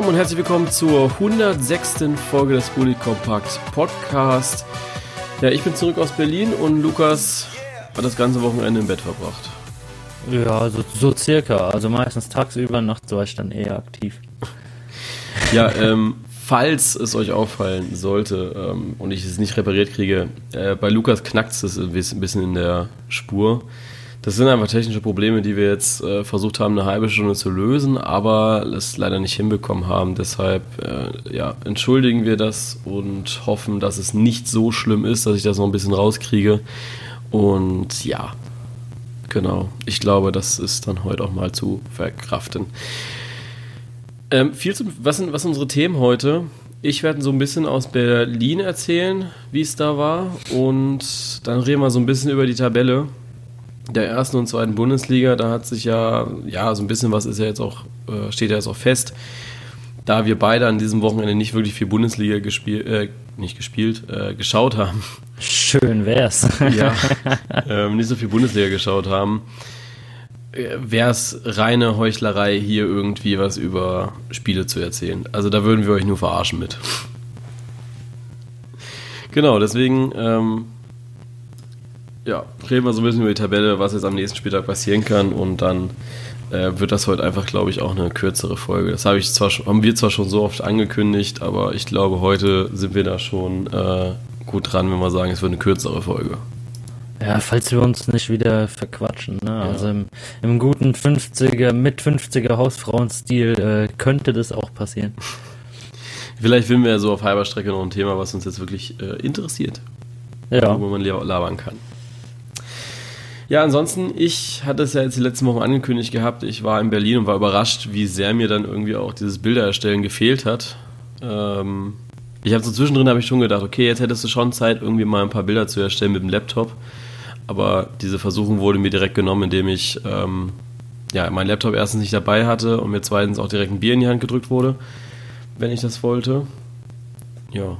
Zusammen und herzlich willkommen zur 106. Folge des Bully Compact Podcast. Ja, ich bin zurück aus Berlin und Lukas hat das ganze Wochenende im Bett verbracht. Ja, so, so circa. Also meistens tagsüber, nachts war ich dann eher aktiv. Ja, ähm, falls es euch auffallen sollte ähm, und ich es nicht repariert kriege, äh, bei Lukas knackt es ein bisschen in der Spur. Das sind einfach technische Probleme, die wir jetzt äh, versucht haben, eine halbe Stunde zu lösen, aber es leider nicht hinbekommen haben. Deshalb äh, ja, entschuldigen wir das und hoffen, dass es nicht so schlimm ist, dass ich das noch ein bisschen rauskriege. Und ja, genau. Ich glaube, das ist dann heute auch mal zu verkraften. Ähm, viel zum, was, sind, was sind unsere Themen heute? Ich werde so ein bisschen aus Berlin erzählen, wie es da war. Und dann reden wir so ein bisschen über die Tabelle der ersten und zweiten Bundesliga. Da hat sich ja, ja, so ein bisschen was ist ja jetzt auch, äh, steht ja jetzt auch fest. Da wir beide an diesem Wochenende nicht wirklich viel Bundesliga gespielt, äh, nicht gespielt, äh, geschaut haben. Schön wär's. ja, ähm, nicht so viel Bundesliga geschaut haben, äh, wäre es reine Heuchlerei, hier irgendwie was über Spiele zu erzählen. Also da würden wir euch nur verarschen mit. Genau, deswegen ähm, ja, reden wir so ein bisschen über die Tabelle, was jetzt am nächsten Spieltag passieren kann und dann äh, wird das heute einfach, glaube ich, auch eine kürzere Folge. Das habe ich zwar schon, haben wir zwar schon so oft angekündigt, aber ich glaube, heute sind wir da schon äh, gut dran, wenn wir sagen, es wird eine kürzere Folge. Ja, falls wir uns nicht wieder verquatschen. Ne? Ja. Also im, im, guten 50er, mit 50er Hausfrauenstil äh, könnte das auch passieren. Vielleicht finden wir ja so auf halber Strecke noch ein Thema, was uns jetzt wirklich äh, interessiert. Ja. Wo man labern kann. Ja, ansonsten, ich hatte es ja jetzt die letzten Wochen angekündigt gehabt, ich war in Berlin und war überrascht, wie sehr mir dann irgendwie auch dieses Bildererstellen gefehlt hat. Ähm, ich habe so zwischendrin habe ich schon gedacht, okay, jetzt hättest du schon Zeit, irgendwie mal ein paar Bilder zu erstellen mit dem Laptop. Aber diese Versuchung wurde mir direkt genommen, indem ich ähm, ja, meinen Laptop erstens nicht dabei hatte und mir zweitens auch direkt ein Bier in die Hand gedrückt wurde, wenn ich das wollte. Ja,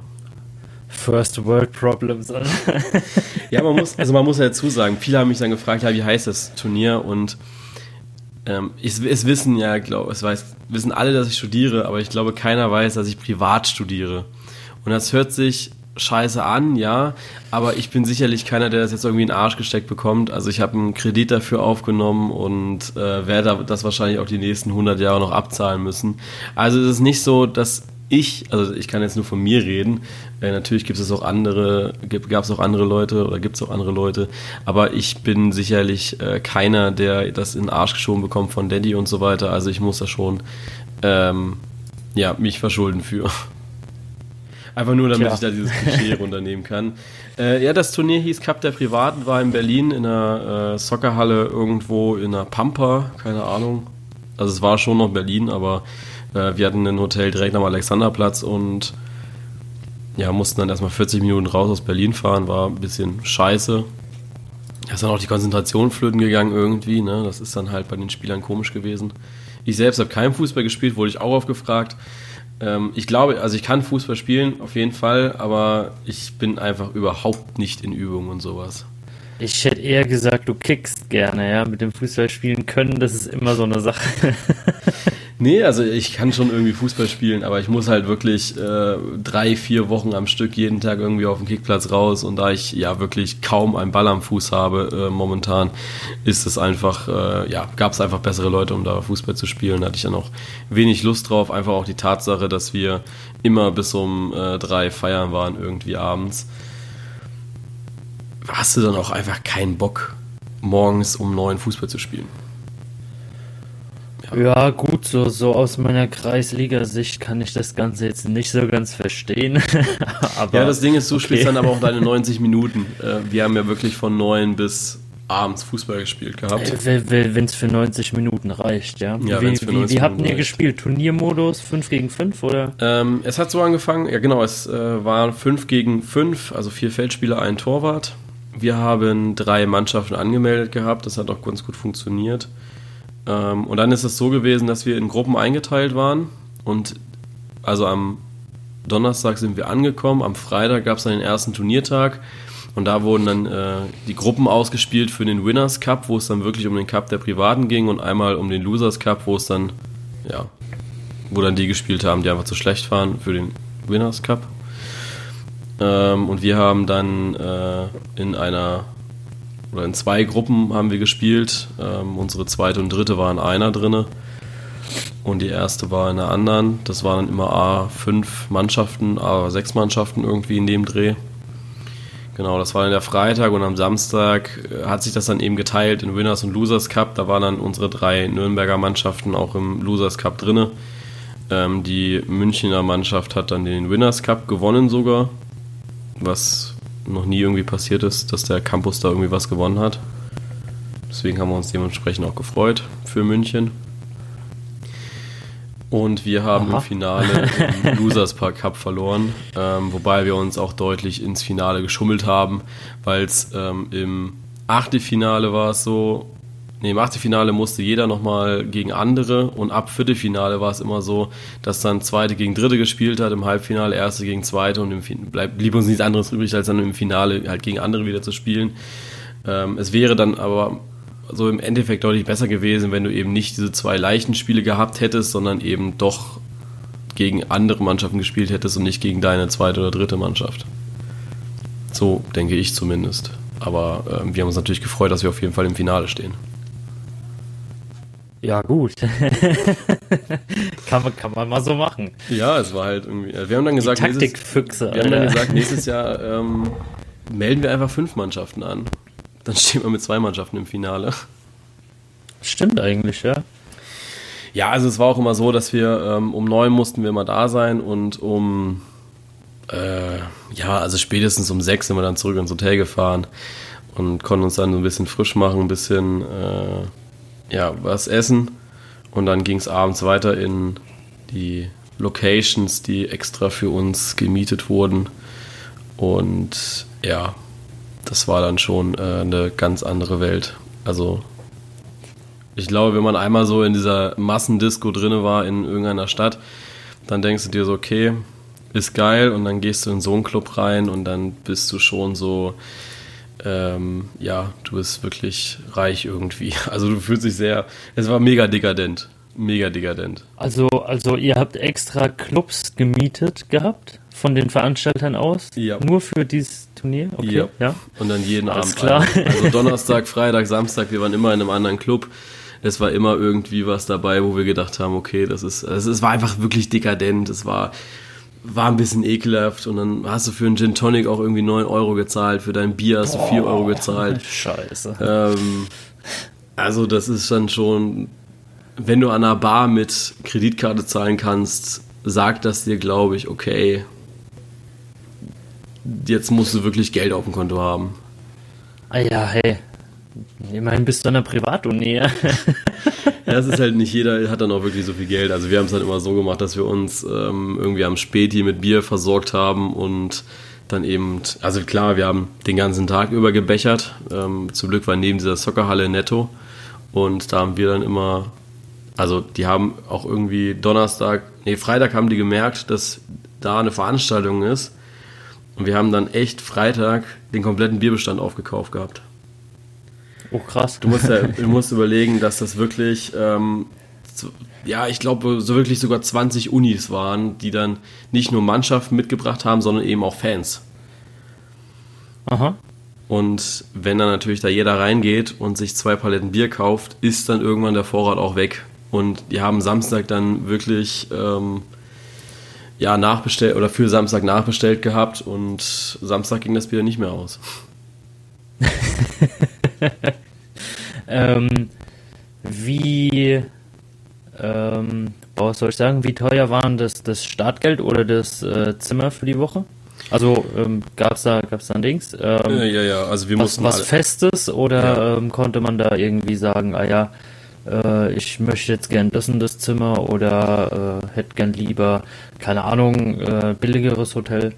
First World Problems. ja, man muss, also man muss ja dazu sagen, viele haben mich dann gefragt, ja, wie heißt das Turnier? Und ähm, ich, es wissen ja, glaube es weiß, wissen alle, dass ich studiere, aber ich glaube, keiner weiß, dass ich privat studiere. Und das hört sich scheiße an, ja, aber ich bin sicherlich keiner, der das jetzt irgendwie in den Arsch gesteckt bekommt. Also ich habe einen Kredit dafür aufgenommen und äh, werde das wahrscheinlich auch die nächsten 100 Jahre noch abzahlen müssen. Also es ist nicht so, dass ich, also ich kann jetzt nur von mir reden, äh, natürlich gibt es auch andere, gab es auch andere Leute oder gibt es auch andere Leute, aber ich bin sicherlich äh, keiner, der das in den Arsch geschoben bekommt von Daddy und so weiter, also ich muss da schon ähm, ja, mich verschulden für. Einfach nur, damit Tja. ich da dieses Klischee runternehmen kann. Äh, ja, das Turnier hieß Cup der Privaten, war in Berlin in einer äh, Soccerhalle irgendwo in einer Pampa, keine Ahnung. Also es war schon noch Berlin, aber wir hatten ein Hotel direkt am Alexanderplatz und ja, mussten dann erstmal 40 Minuten raus aus Berlin fahren, war ein bisschen scheiße. Da ist dann auch die Konzentration flöten gegangen irgendwie, ne? Das ist dann halt bei den Spielern komisch gewesen. Ich selbst habe keinen Fußball gespielt, wurde ich auch aufgefragt. Ähm, ich glaube, also ich kann Fußball spielen, auf jeden Fall, aber ich bin einfach überhaupt nicht in Übung und sowas. Ich hätte eher gesagt, du kickst gerne, ja. Mit dem Fußball spielen können, das ist immer so eine Sache. Nee, also ich kann schon irgendwie Fußball spielen, aber ich muss halt wirklich äh, drei, vier Wochen am Stück jeden Tag irgendwie auf den Kickplatz raus und da ich ja wirklich kaum einen Ball am Fuß habe äh, momentan, ist es einfach, äh, ja, gab es einfach bessere Leute, um da Fußball zu spielen. Da hatte ich ja noch wenig Lust drauf. Einfach auch die Tatsache, dass wir immer bis um äh, drei feiern waren irgendwie abends. Hast du dann auch einfach keinen Bock, morgens um neun Fußball zu spielen? Ja, gut, so, so aus meiner Kreisliga-Sicht kann ich das Ganze jetzt nicht so ganz verstehen. ja, das Ding ist, du okay. spielst dann aber auch deine 90 Minuten. Äh, wir haben ja wirklich von 9 bis abends Fußball gespielt gehabt. Äh, wenn es für 90 Minuten reicht, ja. ja wie wie, wie habt ihr gespielt? Turniermodus 5 gegen 5 oder? Ähm, es hat so angefangen, ja genau, es äh, war 5 gegen 5, also vier Feldspieler, ein Torwart. Wir haben drei Mannschaften angemeldet gehabt, das hat auch ganz gut funktioniert. Ähm, und dann ist es so gewesen, dass wir in Gruppen eingeteilt waren und also am Donnerstag sind wir angekommen, am Freitag gab es dann den ersten Turniertag und da wurden dann äh, die Gruppen ausgespielt für den Winners Cup, wo es dann wirklich um den Cup der Privaten ging und einmal um den Losers Cup, wo es dann ja wo dann die gespielt haben, die einfach zu schlecht waren für den Winners Cup. Ähm, und wir haben dann äh, in einer oder in zwei Gruppen haben wir gespielt. Ähm, unsere zweite und dritte waren einer drinne und die erste war in der anderen. Das waren dann immer A5 Mannschaften, A6 Mannschaften irgendwie in dem Dreh. Genau, das war dann der Freitag und am Samstag äh, hat sich das dann eben geteilt in Winners und Losers Cup. Da waren dann unsere drei Nürnberger Mannschaften auch im Losers Cup drinne. Ähm, die Münchner Mannschaft hat dann den Winners Cup gewonnen sogar, was noch nie irgendwie passiert ist, dass der Campus da irgendwie was gewonnen hat. Deswegen haben wir uns dementsprechend auch gefreut für München. Und wir haben Aha. im Finale im Losers Park Cup verloren, ähm, wobei wir uns auch deutlich ins Finale geschummelt haben, weil es ähm, im Achtelfinale war es so, nee, im Achtelfinale musste jeder nochmal gegen andere und ab Viertelfinale war es immer so, dass dann Zweite gegen Dritte gespielt hat, im Halbfinale Erste gegen Zweite und im bleib, blieb uns nichts anderes übrig, als dann im Finale halt gegen andere wieder zu spielen. Ähm, es wäre dann aber so im Endeffekt deutlich besser gewesen, wenn du eben nicht diese zwei leichten Spiele gehabt hättest, sondern eben doch gegen andere Mannschaften gespielt hättest und nicht gegen deine zweite oder dritte Mannschaft. So denke ich zumindest. Aber äh, wir haben uns natürlich gefreut, dass wir auf jeden Fall im Finale stehen. Ja, gut. kann, man, kann man mal so machen. Ja, es war halt irgendwie. Wir haben dann gesagt. Nächstes, wir haben dann gesagt, nächstes Jahr ähm, melden wir einfach fünf Mannschaften an. Dann stehen wir mit zwei Mannschaften im Finale. Stimmt eigentlich, ja. Ja, also es war auch immer so, dass wir ähm, um neun mussten wir immer da sein und um äh, ja, also spätestens um sechs sind wir dann zurück ins Hotel gefahren und konnten uns dann so ein bisschen frisch machen, ein bisschen äh, ja, was essen. Und dann ging es abends weiter in die Locations, die extra für uns gemietet wurden. Und ja, das war dann schon äh, eine ganz andere Welt. Also ich glaube, wenn man einmal so in dieser Massendisco drinne war in irgendeiner Stadt, dann denkst du dir so, okay, ist geil. Und dann gehst du in so einen Club rein und dann bist du schon so, ähm, ja, du bist wirklich reich irgendwie. Also du fühlst dich sehr, es war mega dekadent. Mega dekadent. Also, also ihr habt extra Clubs gemietet gehabt von den Veranstaltern aus? Ja. Nur für dieses Turnier? Okay, ja. ja. Und dann jeden Alles Abend. klar. Also Donnerstag, Freitag, Samstag, wir waren immer in einem anderen Club. Es war immer irgendwie was dabei, wo wir gedacht haben, okay, das ist, es war einfach wirklich dekadent. Es war, war ein bisschen ekelhaft und dann hast du für einen Gin Tonic auch irgendwie 9 Euro gezahlt, für dein Bier hast du 4 Euro gezahlt. Scheiße. Ähm, also das ist dann schon, wenn du an einer Bar mit Kreditkarte zahlen kannst, sagt das dir, glaube ich, okay, jetzt musst du wirklich Geld auf dem Konto haben. Ah ja, hey. Immerhin bist du an der Privatuni. ja, es ist halt nicht jeder hat dann auch wirklich so viel Geld. Also wir haben es halt immer so gemacht, dass wir uns ähm, irgendwie am Späti mit Bier versorgt haben und dann eben, also klar, wir haben den ganzen Tag über gebechert. Ähm, zum Glück war neben dieser Soccerhalle netto und da haben wir dann immer, also die haben auch irgendwie Donnerstag, nee, Freitag haben die gemerkt, dass da eine Veranstaltung ist und wir haben dann echt Freitag den kompletten Bierbestand aufgekauft gehabt. Oh, krass. Du musst, ja, du musst überlegen, dass das wirklich, ähm, ja, ich glaube, so wirklich sogar 20 Unis waren, die dann nicht nur Mannschaften mitgebracht haben, sondern eben auch Fans. Aha. Und wenn dann natürlich da jeder reingeht und sich zwei Paletten Bier kauft, ist dann irgendwann der Vorrat auch weg. Und die haben Samstag dann wirklich ähm, ja, nachbestellt oder für Samstag nachbestellt gehabt und Samstag ging das Bier nicht mehr aus. ähm, wie, ähm, was soll ich sagen, wie teuer waren das, das Startgeld oder das äh, Zimmer für die Woche? Also ähm, gab es da, gab's da ein Dings? Ähm, ja, ja, ja, also wir was, mussten. Was Festes oder ja. ähm, konnte man da irgendwie sagen, ah ja, äh, ich möchte jetzt gern das und das Zimmer oder äh, hätte gern lieber, keine Ahnung, äh, billigeres Hotel.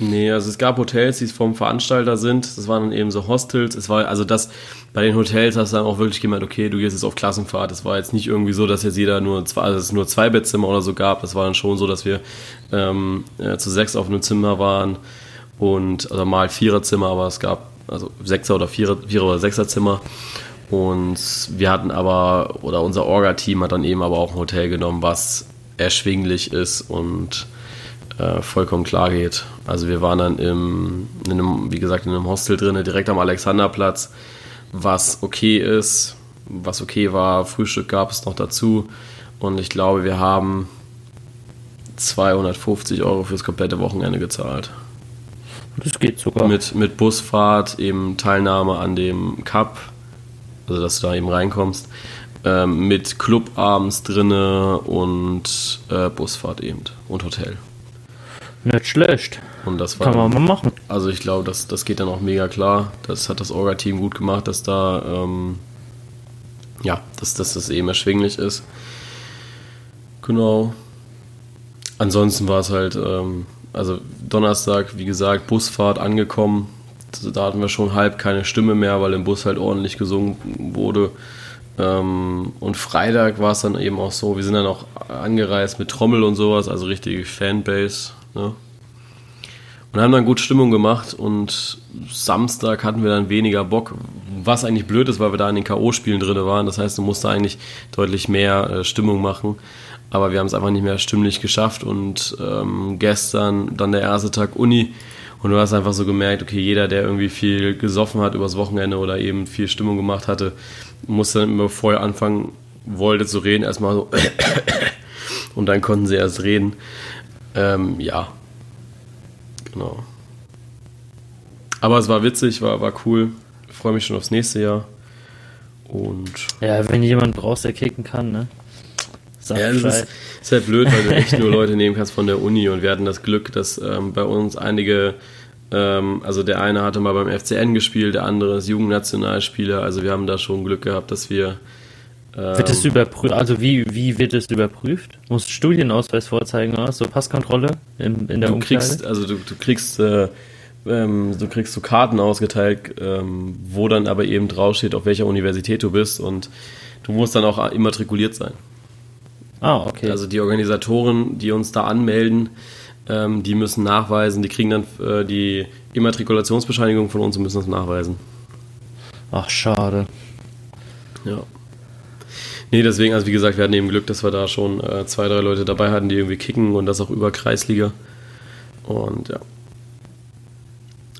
Nee, also es gab Hotels, die vom Veranstalter sind. Das waren dann eben so Hostels. Es war also das, bei den Hotels hast du dann auch wirklich gemerkt, okay, du gehst jetzt auf Klassenfahrt. Es war jetzt nicht irgendwie so, dass jetzt jeder nur zwei, also es nur zwei Bettzimmer oder so gab. Es war dann schon so, dass wir ähm, ja, zu sechs auf einem Zimmer waren und, also mal Viererzimmer, aber es gab also Sechser oder Vierer, Vierer oder Sechserzimmer. Und wir hatten aber, oder unser Orga-Team hat dann eben aber auch ein Hotel genommen, was erschwinglich ist und äh, vollkommen klar geht. Also wir waren dann im, in einem, wie gesagt, in einem Hostel drin, direkt am Alexanderplatz, was okay ist, was okay war. Frühstück gab es noch dazu und ich glaube, wir haben 250 Euro fürs komplette Wochenende gezahlt. Das geht sogar. Mit, mit Busfahrt, eben Teilnahme an dem Cup, also dass du da eben reinkommst, ähm, mit Club abends drinne und äh, Busfahrt eben und Hotel. Nicht schlecht. Und das war Kann man mal machen. Also ich glaube, das, das geht dann auch mega klar. Das hat das Orga-Team gut gemacht, dass da ähm, ja, dass, dass das eben erschwinglich ist. Genau. Ansonsten war es halt, ähm, also Donnerstag, wie gesagt, Busfahrt angekommen. Da hatten wir schon halb keine Stimme mehr, weil im Bus halt ordentlich gesungen wurde. Ähm, und Freitag war es dann eben auch so, wir sind dann auch angereist mit Trommel und sowas, also richtige Fanbase. Ne? Und haben dann gut Stimmung gemacht und Samstag hatten wir dann weniger Bock, was eigentlich blöd ist, weil wir da in den K.O.-Spielen drin waren. Das heißt, du musst da eigentlich deutlich mehr äh, Stimmung machen. Aber wir haben es einfach nicht mehr stimmlich geschafft und ähm, gestern dann der erste Tag Uni und du hast einfach so gemerkt, okay, jeder, der irgendwie viel gesoffen hat übers Wochenende oder eben viel Stimmung gemacht hatte, musste dann immer vorher anfangen, wollte zu reden, erstmal so und dann konnten sie erst reden. Ähm, ja, genau. Aber es war witzig, war, war cool. Ich freue mich schon aufs nächste Jahr. Und Ja, wenn jemand brauchst, der kicken kann, ne? Sag Ja, es Bescheid. ist, ist halt blöd, weil du echt nur Leute nehmen kannst von der Uni und wir hatten das Glück, dass ähm, bei uns einige, ähm, also der eine hatte mal beim FCN gespielt, der andere ist Jugendnationalspieler, also wir haben da schon Glück gehabt, dass wir Wird es überprüft? Also wie, wie wird es überprüft? Musst du Studienausweis vorzeigen oder? So Passkontrolle in, in der du Umkleide? kriegst, also du, du kriegst, äh, ähm, du kriegst so Karten ausgeteilt, ähm, wo dann aber eben draufsteht, auf welcher Universität du bist und du musst dann auch immatrikuliert sein. ah, okay. Also die Organisatoren, die uns da anmelden, ähm, die müssen nachweisen, die kriegen dann äh, die Immatrikulationsbescheinigung von uns und müssen das nachweisen. Ach, schade. Ja. Nee, deswegen, also wie gesagt, wir hatten eben Glück, dass wir da schon äh, zwei, drei Leute dabei hatten, die irgendwie kicken und das auch über Kreisliga. Und ja.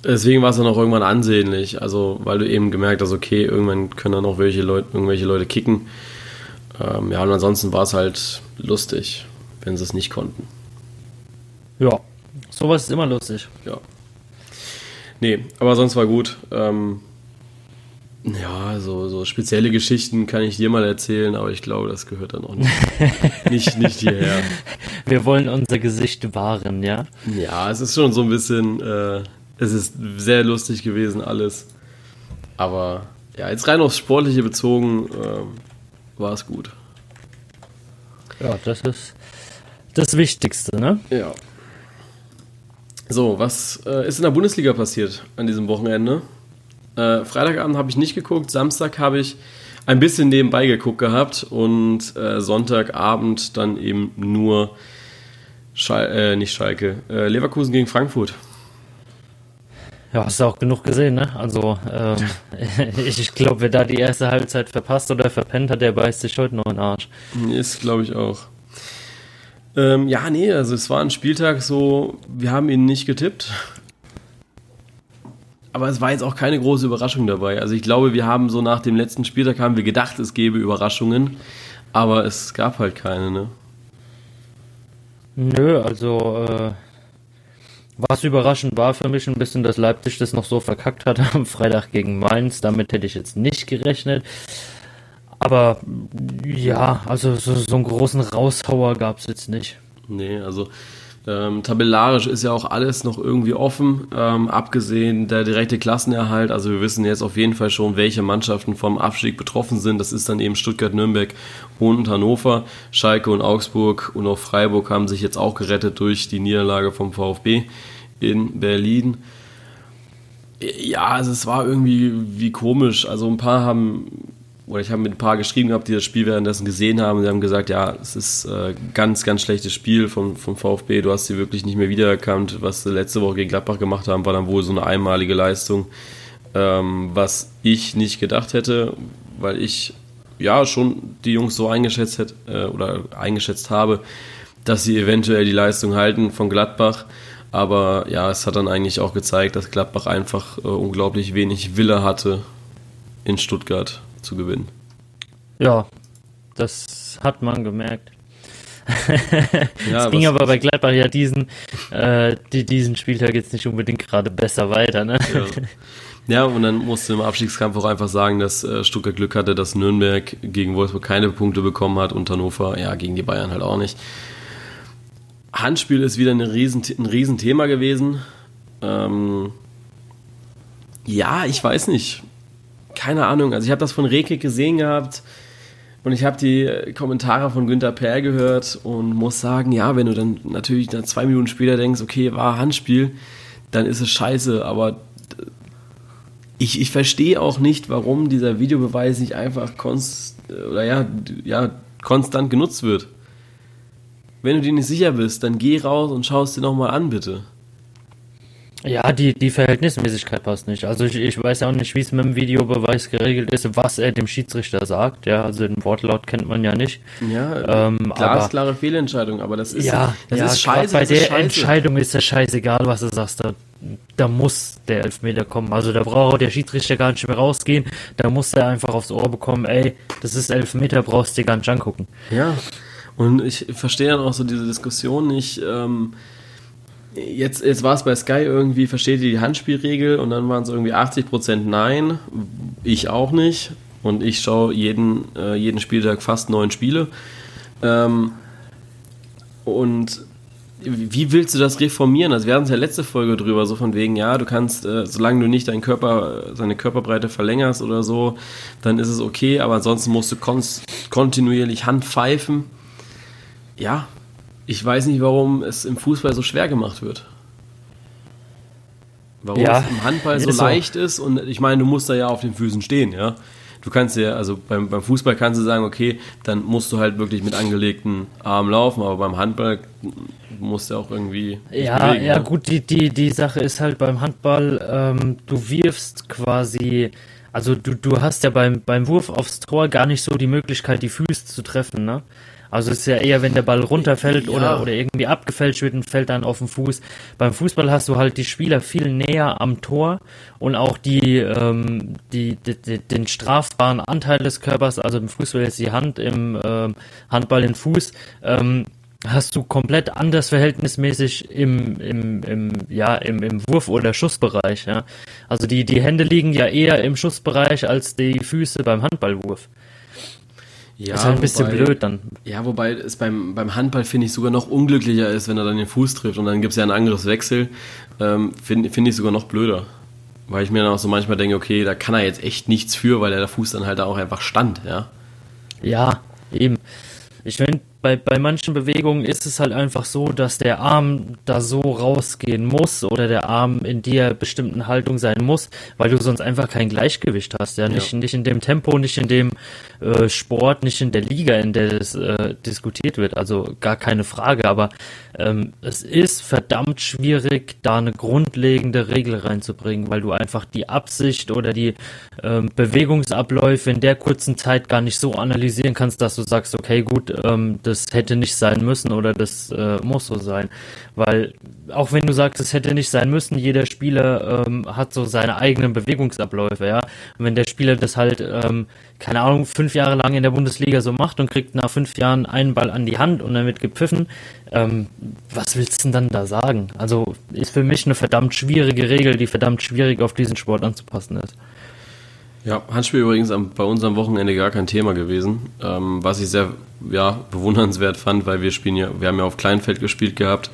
Deswegen war es dann auch irgendwann ansehnlich, also weil du eben gemerkt hast, okay, irgendwann können dann auch welche Leute, irgendwelche Leute kicken. Ähm, ja, und ansonsten war es halt lustig, wenn sie es nicht konnten. Ja, sowas ist immer lustig. Ja. Nee, aber sonst war gut. Ähm, ja, so, so spezielle Geschichten kann ich dir mal erzählen, aber ich glaube, das gehört dann auch nicht, nicht, nicht hierher. Wir wollen unser Gesicht wahren, ja? Ja, es ist schon so ein bisschen, äh, es ist sehr lustig gewesen alles. Aber ja, jetzt rein aufs Sportliche bezogen, ähm, war es gut. Ja, das ist das Wichtigste, ne? Ja. So, was äh, ist in der Bundesliga passiert an diesem Wochenende? Äh, Freitagabend habe ich nicht geguckt, Samstag habe ich ein bisschen nebenbei geguckt gehabt und äh, Sonntagabend dann eben nur Schal äh, nicht Schalke, äh, Leverkusen gegen Frankfurt. Ja, hast du auch genug gesehen, ne? Also, ähm, ich glaube, wer da die erste Halbzeit verpasst oder verpennt hat, der beißt sich heute noch in den Arsch. Ist, glaube ich, auch. Ähm, ja, nee, also es war ein Spieltag so, wir haben ihn nicht getippt. Aber es war jetzt auch keine große Überraschung dabei. Also ich glaube, wir haben so nach dem letzten Spieltag haben wir gedacht, es gäbe Überraschungen. Aber es gab halt keine, ne? Nö, also, äh, was überraschend war für mich ein bisschen, dass Leipzig das noch so verkackt hat am Freitag gegen Mainz. Damit hätte ich jetzt nicht gerechnet. Aber ja, also so, so einen großen Raushauer gab es jetzt nicht. Nee, also ähm, tabellarisch ist ja auch alles noch irgendwie offen, ähm, abgesehen der direkte Klassenerhalt. Also wir wissen jetzt auf jeden Fall schon, welche Mannschaften vom Abstieg betroffen sind. Das ist dann eben Stuttgart, Nürnberg und Hannover. Schalke und Augsburg und auch Freiburg haben sich jetzt auch gerettet durch die Niederlage vom VfB in Berlin. Ja, also es war irgendwie wie komisch. Also ein paar haben oder ich habe mit ein paar geschrieben gehabt, die das Spiel währenddessen gesehen haben. Sie haben gesagt, ja, es ist äh, ganz, ganz schlechtes Spiel vom, vom VfB. Du hast sie wirklich nicht mehr wiedererkannt. Was sie letzte Woche gegen Gladbach gemacht haben, war dann wohl so eine einmalige Leistung, ähm, was ich nicht gedacht hätte, weil ich ja schon die Jungs so eingeschätzt hätte äh, oder eingeschätzt habe, dass sie eventuell die Leistung halten von Gladbach. Aber ja, es hat dann eigentlich auch gezeigt, dass Gladbach einfach äh, unglaublich wenig Wille hatte, in Stuttgart zu gewinnen. Ja, das hat man gemerkt. ja, es ging aber bei Gladbach ja diesen, äh, die, diesen Spieltag jetzt nicht unbedingt gerade besser weiter. Ne? Ja. ja. und dann musste im Abstiegskampf auch einfach sagen, dass äh, Stuttgart Glück hatte, dass Nürnberg gegen Wolfsburg keine Punkte bekommen hat und Hannover ja gegen die Bayern halt auch nicht. Handspiel ist wieder ein, Riesen, ein Riesenthema gewesen. Ähm, ja, ich weiß nicht. Keine Ahnung. Also ich habe das von Rekik gesehen gehabt und ich habe die Kommentare von Günther Perl gehört und muss sagen, ja, wenn du dann natürlich dann zwei Minuten später denkst, okay, war Handspiel, dann ist es scheiße. Aber ich, ich verstehe auch nicht, warum dieser Videobeweis nicht einfach konst, oder ja, ja, konstant genutzt wird. Wenn du dir nicht sicher bist, dann geh raus und schau es dir nochmal an, bitte. Ja, die, die Verhältnismäßigkeit passt nicht. Also ich, ich weiß auch nicht, wie es mit dem Videobeweis geregelt ist, was er dem Schiedsrichter sagt. Ja, also den Wortlaut kennt man ja nicht. Ja, ähm, glasklare Fehlentscheidung, aber das ist, ja, das ja, ist scheiße. Bei der scheiße. Entscheidung ist ja scheißegal, was du sagst. Da, da muss der Elfmeter kommen. Also da braucht der Schiedsrichter gar nicht mehr rausgehen. Da muss er einfach aufs Ohr bekommen, ey, das ist Elfmeter, brauchst du dir gar nicht angucken. Ja, und ich verstehe dann auch so diese Diskussion nicht. Ähm, jetzt, jetzt war es bei Sky irgendwie, versteht ihr die Handspielregel und dann waren es irgendwie 80% Nein. Ich auch nicht. Und ich schaue jeden, äh, jeden Spieltag fast neun Spiele. Ähm, und wie willst du das reformieren? Also wir hatten es ja letzte Folge drüber, so von wegen, ja, du kannst, äh, solange du nicht deinen Körper, seine Körperbreite verlängerst oder so, dann ist es okay, aber ansonsten musst du kontinuierlich Hand pfeifen ja, ich weiß nicht, warum es im Fußball so schwer gemacht wird. Warum ja, es im Handball so leicht so. ist und ich meine, du musst da ja auf den Füßen stehen, ja. Du kannst ja, also beim, beim Fußball kannst du sagen, okay, dann musst du halt wirklich mit angelegten Armen laufen, aber beim Handball musst du auch irgendwie. Ja, bewegen, ja, ja, gut, die, die, die Sache ist halt beim Handball, ähm, du wirfst quasi, also du, du hast ja beim, beim Wurf aufs Tor gar nicht so die Möglichkeit, die Füße zu treffen, ne? Also es ist ja eher, wenn der Ball runterfällt ja. oder, oder irgendwie abgefälscht wird und fällt dann auf den Fuß. Beim Fußball hast du halt die Spieler viel näher am Tor und auch die, ähm, die, die den strafbaren Anteil des Körpers, also im Fußball ist die Hand, im ähm, Handball den Fuß, ähm, hast du komplett anders verhältnismäßig im, im, im, ja, im, im Wurf- oder Schussbereich. Ja? Also die, die Hände liegen ja eher im Schussbereich als die Füße beim Handballwurf. Ja, ist halt ein bisschen wobei, blöd dann. Ja, wobei es beim, beim Handball, finde ich, sogar noch unglücklicher ist, wenn er dann den Fuß trifft und dann gibt es ja ein anderes Wechsel. Ähm, finde find ich sogar noch blöder. Weil ich mir dann auch so manchmal denke, okay, da kann er jetzt echt nichts für, weil der Fuß dann halt auch einfach stand, ja. Ja, eben. Ich finde, bei, bei manchen Bewegungen ist es halt einfach so, dass der Arm da so rausgehen muss oder der Arm in der bestimmten Haltung sein muss, weil du sonst einfach kein Gleichgewicht hast. Ja, nicht, ja. nicht in dem Tempo, nicht in dem äh, Sport, nicht in der Liga, in der es äh, diskutiert wird. Also gar keine Frage. Aber ähm, es ist verdammt schwierig, da eine grundlegende Regel reinzubringen, weil du einfach die Absicht oder die ähm, Bewegungsabläufe in der kurzen Zeit gar nicht so analysieren kannst, dass du sagst, okay, gut, ähm, das hätte nicht sein müssen oder das äh, muss so sein. Weil auch wenn du sagst, es hätte nicht sein müssen, jeder Spieler ähm, hat so seine eigenen Bewegungsabläufe, ja. Und wenn der Spieler das halt, ähm, keine Ahnung, fünf Jahre lang in der Bundesliga so macht und kriegt nach fünf Jahren einen Ball an die Hand und damit gepfiffen, ähm, was willst du denn dann da sagen? Also ist für mich eine verdammt schwierige Regel, die verdammt schwierig auf diesen Sport anzupassen ist. Ja, Handspiel übrigens am, bei uns am Wochenende gar kein Thema gewesen, ähm, was ich sehr ja, bewundernswert fand, weil wir spielen ja, wir haben ja auf Kleinfeld gespielt gehabt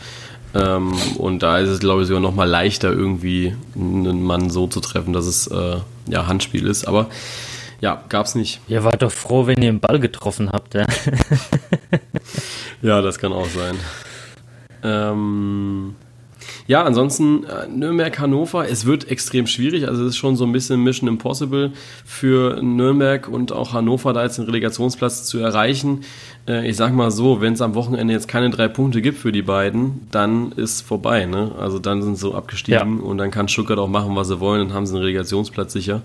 ähm, und da ist es glaube ich sogar noch mal leichter irgendwie einen Mann so zu treffen, dass es äh, ja Handspiel ist, aber ja, gab's nicht. Ihr wart doch froh, wenn ihr den Ball getroffen habt, ja. ja, das kann auch sein. Ähm, ja, ansonsten äh, Nürnberg-Hannover, es wird extrem schwierig. Also es ist schon so ein bisschen Mission Impossible für Nürnberg und auch Hannover da jetzt den Relegationsplatz zu erreichen. Äh, ich sag mal so, wenn es am Wochenende jetzt keine drei Punkte gibt für die beiden, dann ist vorbei. Ne? Also dann sind sie so abgestiegen ja. und dann kann Stuttgart auch machen, was sie wollen, dann haben sie einen Relegationsplatz sicher.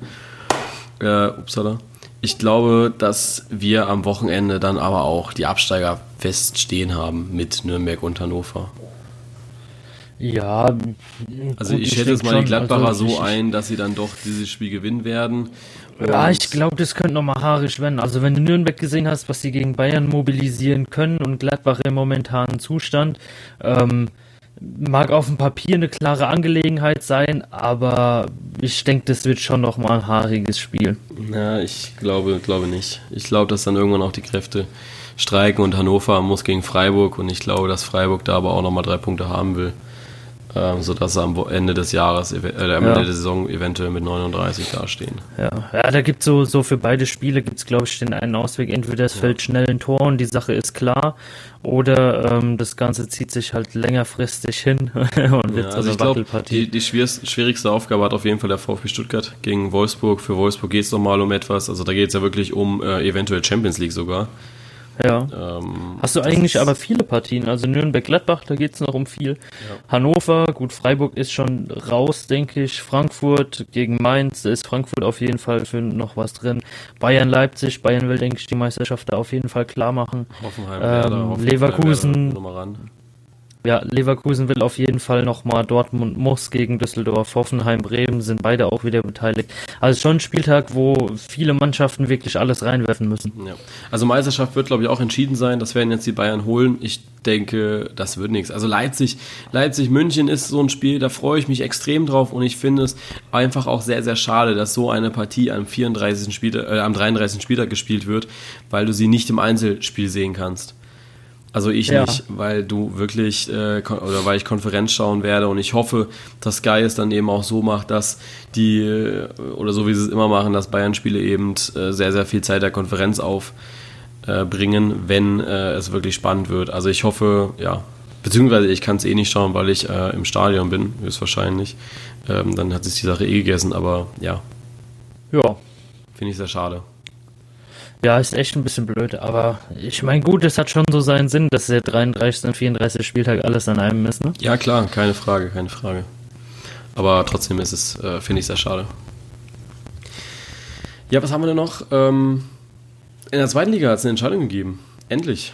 Äh, upsala. Ich glaube, dass wir am Wochenende dann aber auch die Absteiger feststehen haben mit Nürnberg und Hannover. Ja, also gut, ich schätze jetzt mal die Gladbacher also so ein, dass sie dann doch dieses Spiel gewinnen werden. Ja, ich glaube, das könnte nochmal haarig werden. Also wenn du Nürnberg gesehen hast, was sie gegen Bayern mobilisieren können und Gladbach im momentanen Zustand, ähm, mag auf dem Papier eine klare Angelegenheit sein, aber ich denke, das wird schon nochmal ein haariges Spiel. Ja, ich glaube, glaube nicht. Ich glaube, dass dann irgendwann auch die Kräfte streiken und Hannover muss gegen Freiburg und ich glaube, dass Freiburg da aber auch nochmal drei Punkte haben will ähm, sodass sie am Ende des Jahres, äh, am ja. Ende der Saison eventuell mit 39 dastehen. Ja, ja da gibt es so, so für beide Spiele, gibt es glaube ich den einen Ausweg, entweder es ja. fällt schnell ein Tor und die Sache ist klar, oder ähm, das Ganze zieht sich halt längerfristig hin und wird ja, also so eine Wackelpartie. Die, die schwierigste Aufgabe hat auf jeden Fall der VfB Stuttgart gegen Wolfsburg. Für Wolfsburg geht es nochmal um etwas, also da geht es ja wirklich um äh, eventuell Champions League sogar. Ja. Ähm, Hast du eigentlich aber viele Partien? Also Nürnberg-Gladbach, da geht es noch um viel. Ja. Hannover, gut, Freiburg ist schon raus, denke ich. Frankfurt gegen Mainz, da ist Frankfurt auf jeden Fall für noch was drin. Bayern-Leipzig, Bayern will, denke ich, die Meisterschaft da auf jeden Fall klar machen. Hoffenheim, ähm, Werder, Hoffenheim, Leverkusen. Werder, ja, Leverkusen will auf jeden Fall nochmal, Dortmund muss gegen Düsseldorf, Hoffenheim, Bremen sind beide auch wieder beteiligt. Also schon ein Spieltag, wo viele Mannschaften wirklich alles reinwerfen müssen. Ja. Also Meisterschaft wird, glaube ich, auch entschieden sein. Das werden jetzt die Bayern holen. Ich denke, das wird nichts. Also Leipzig, Leipzig, München ist so ein Spiel, da freue ich mich extrem drauf und ich finde es einfach auch sehr, sehr schade, dass so eine Partie am 34. Spieltag, äh, am 33. Spieltag gespielt wird, weil du sie nicht im Einzelspiel sehen kannst. Also ich ja. nicht, weil du wirklich, äh, oder weil ich Konferenz schauen werde und ich hoffe, dass Sky es dann eben auch so macht, dass die, äh, oder so wie sie es immer machen, dass Bayern-Spiele eben äh, sehr, sehr viel Zeit der Konferenz aufbringen, äh, wenn es wirklich spannend wird. Also ich hoffe, ja, beziehungsweise ich kann es eh nicht schauen, weil ich äh, im Stadion bin, höchstwahrscheinlich. Ähm, dann hat sich die Sache eh gegessen, aber ja. Ja. Finde ich sehr schade. Ja, ist echt ein bisschen blöd, aber ich meine, gut, es hat schon so seinen Sinn, dass der 33. und 34. Spieltag alles an einem ist, ne? Ja, klar, keine Frage, keine Frage. Aber trotzdem ist es, äh, finde ich, sehr schade. Ja, was haben wir denn noch? Ähm, in der zweiten Liga hat es eine Entscheidung gegeben. Endlich.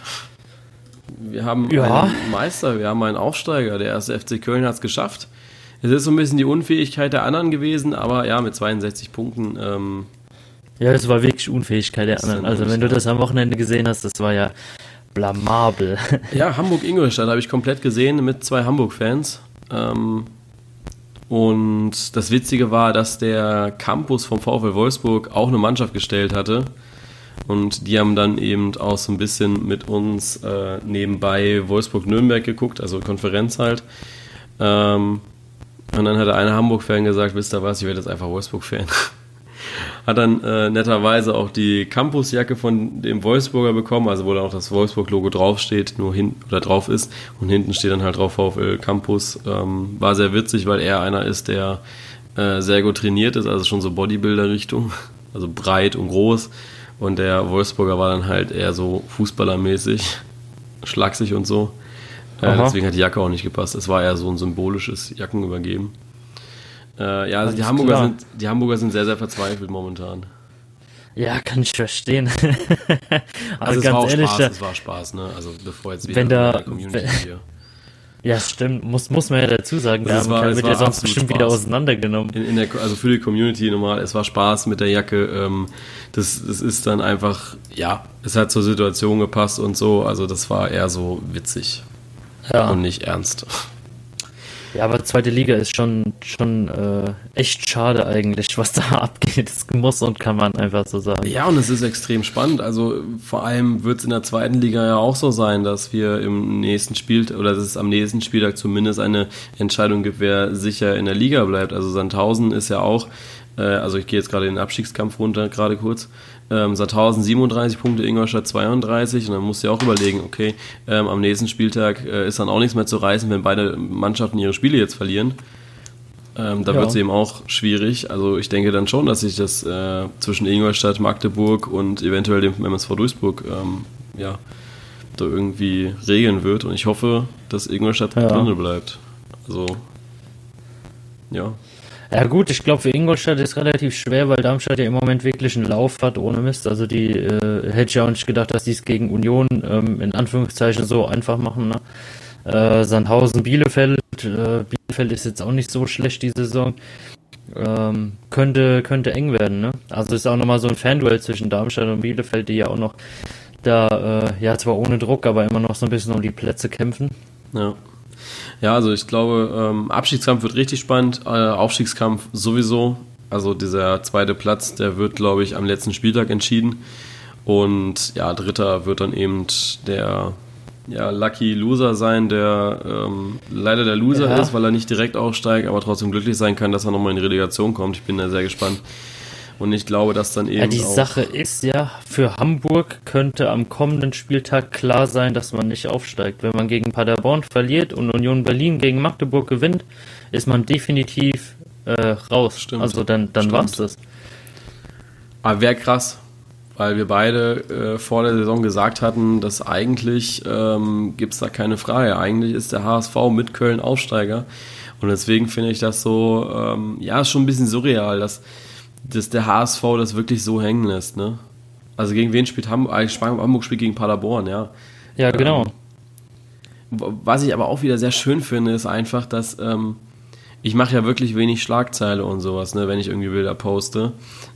Wir haben ja. einen Meister, wir haben einen Aufsteiger. Der erste FC Köln hat es geschafft. Es ist so ein bisschen die Unfähigkeit der anderen gewesen, aber ja, mit 62 Punkten ähm, ja, das war wirklich Unfähigkeit der anderen. Also wenn du das am Wochenende gesehen hast, das war ja blamabel. Ja, Hamburg-Ingolstadt habe ich komplett gesehen mit zwei Hamburg-Fans. Ähm, und das Witzige war, dass der Campus vom VfL Wolfsburg auch eine Mannschaft gestellt hatte. Und die haben dann eben auch so ein bisschen mit uns äh, nebenbei Wolfsburg-Nürnberg geguckt, also Konferenz halt. Ähm, und dann hat der eine Hamburg-Fan gesagt, wisst ihr was, ich werde jetzt einfach Wolfsburg-Fan. Hat dann äh, netterweise auch die Campusjacke von dem Wolfsburger bekommen, also wo dann auch das Wolfsburg-Logo draufsteht, nur hin oder drauf ist. Und hinten steht dann halt drauf VfL Campus. Ähm, war sehr witzig, weil er einer ist, der äh, sehr gut trainiert ist, also schon so Bodybuilder-Richtung, also breit und groß. Und der Wolfsburger war dann halt eher so Fußballermäßig, schlaksig und so. Äh, deswegen hat die Jacke auch nicht gepasst. Es war eher so ein symbolisches Jackenübergeben. Äh, ja, also die Hamburger, sind, die Hamburger sind sehr, sehr verzweifelt momentan. Ja, kann ich verstehen. also, also es war auch ehrlich, Spaß, es war Spaß, ne? Also bevor jetzt wieder wenn da, Community hier. Ja, stimmt, muss, muss man ja dazu sagen, also der wird ja sonst bestimmt Spaß. wieder auseinandergenommen. In, in der, also für die Community normal, es war Spaß mit der Jacke, ähm, das, das ist dann einfach, ja, es hat zur Situation gepasst und so, also das war eher so witzig ja. und nicht ernst. Ja, aber zweite Liga ist schon, schon äh, echt schade eigentlich, was da abgeht. Das muss und kann man einfach so sagen. Ja, und es ist extrem spannend. Also vor allem wird es in der zweiten Liga ja auch so sein, dass wir im nächsten Spiel oder dass es am nächsten Spieltag zumindest eine Entscheidung gibt, wer sicher in der Liga bleibt. Also Sandhausen ist ja auch, äh, also ich gehe jetzt gerade in den Abstiegskampf runter, gerade kurz ähm, Sandhausen 37 Punkte, Ingolstadt 32 und dann musst du ja auch überlegen, okay, ähm, am nächsten Spieltag äh, ist dann auch nichts mehr zu reißen, wenn beide Mannschaften ihre Spiele jetzt verlieren. Ähm, da ja. wird es eben auch schwierig. Also ich denke dann schon, dass sich das äh, zwischen Ingolstadt, Magdeburg und eventuell dem MSV Duisburg ähm, ja, da irgendwie regeln wird. Und ich hoffe, dass Ingolstadt ja. drin bleibt. Also, ja. Ja gut, ich glaube für Ingolstadt ist relativ schwer, weil Darmstadt ja im Moment wirklich einen Lauf hat ohne Mist. Also die äh, hätte ich auch nicht gedacht, dass die es gegen Union ähm, in Anführungszeichen so einfach machen. Ne? Äh, Sandhausen, Bielefeld. Äh, Bielefeld ist jetzt auch nicht so schlecht die Saison. Ähm, könnte, könnte eng werden, ne? Also ist auch nochmal so ein Fanduell zwischen Darmstadt und Bielefeld, die ja auch noch da, äh, ja zwar ohne Druck, aber immer noch so ein bisschen um die Plätze kämpfen. Ja. Ja, also ich glaube, ähm, Abstiegskampf wird richtig spannend, äh, Aufstiegskampf sowieso. Also dieser zweite Platz, der wird, glaube ich, am letzten Spieltag entschieden. Und ja, dritter wird dann eben der ja, Lucky Loser sein, der ähm, leider der Loser ja. ist, weil er nicht direkt aufsteigt, aber trotzdem glücklich sein kann, dass er nochmal in die Relegation kommt. Ich bin da sehr gespannt. Und ich glaube, dass dann eben. Ja, die Sache ist ja, für Hamburg könnte am kommenden Spieltag klar sein, dass man nicht aufsteigt. Wenn man gegen Paderborn verliert und Union Berlin gegen Magdeburg gewinnt, ist man definitiv äh, raus. Stimmt. Also dann, dann war es das. Aber wäre krass, weil wir beide äh, vor der Saison gesagt hatten, dass eigentlich ähm, gibt es da keine Frage. Eigentlich ist der HSV mit Köln Aufsteiger. Und deswegen finde ich das so, ähm, ja, schon ein bisschen surreal, dass, dass der HSV das wirklich so hängen lässt. Ne? Also gegen wen spielt Hamburg? Eigentlich Hamburg spielt gegen Paderborn, ja. Ja, genau. Ähm, was ich aber auch wieder sehr schön finde, ist einfach, dass ähm, ich mache ja wirklich wenig Schlagzeile und sowas, ne, wenn ich irgendwie Bilder poste.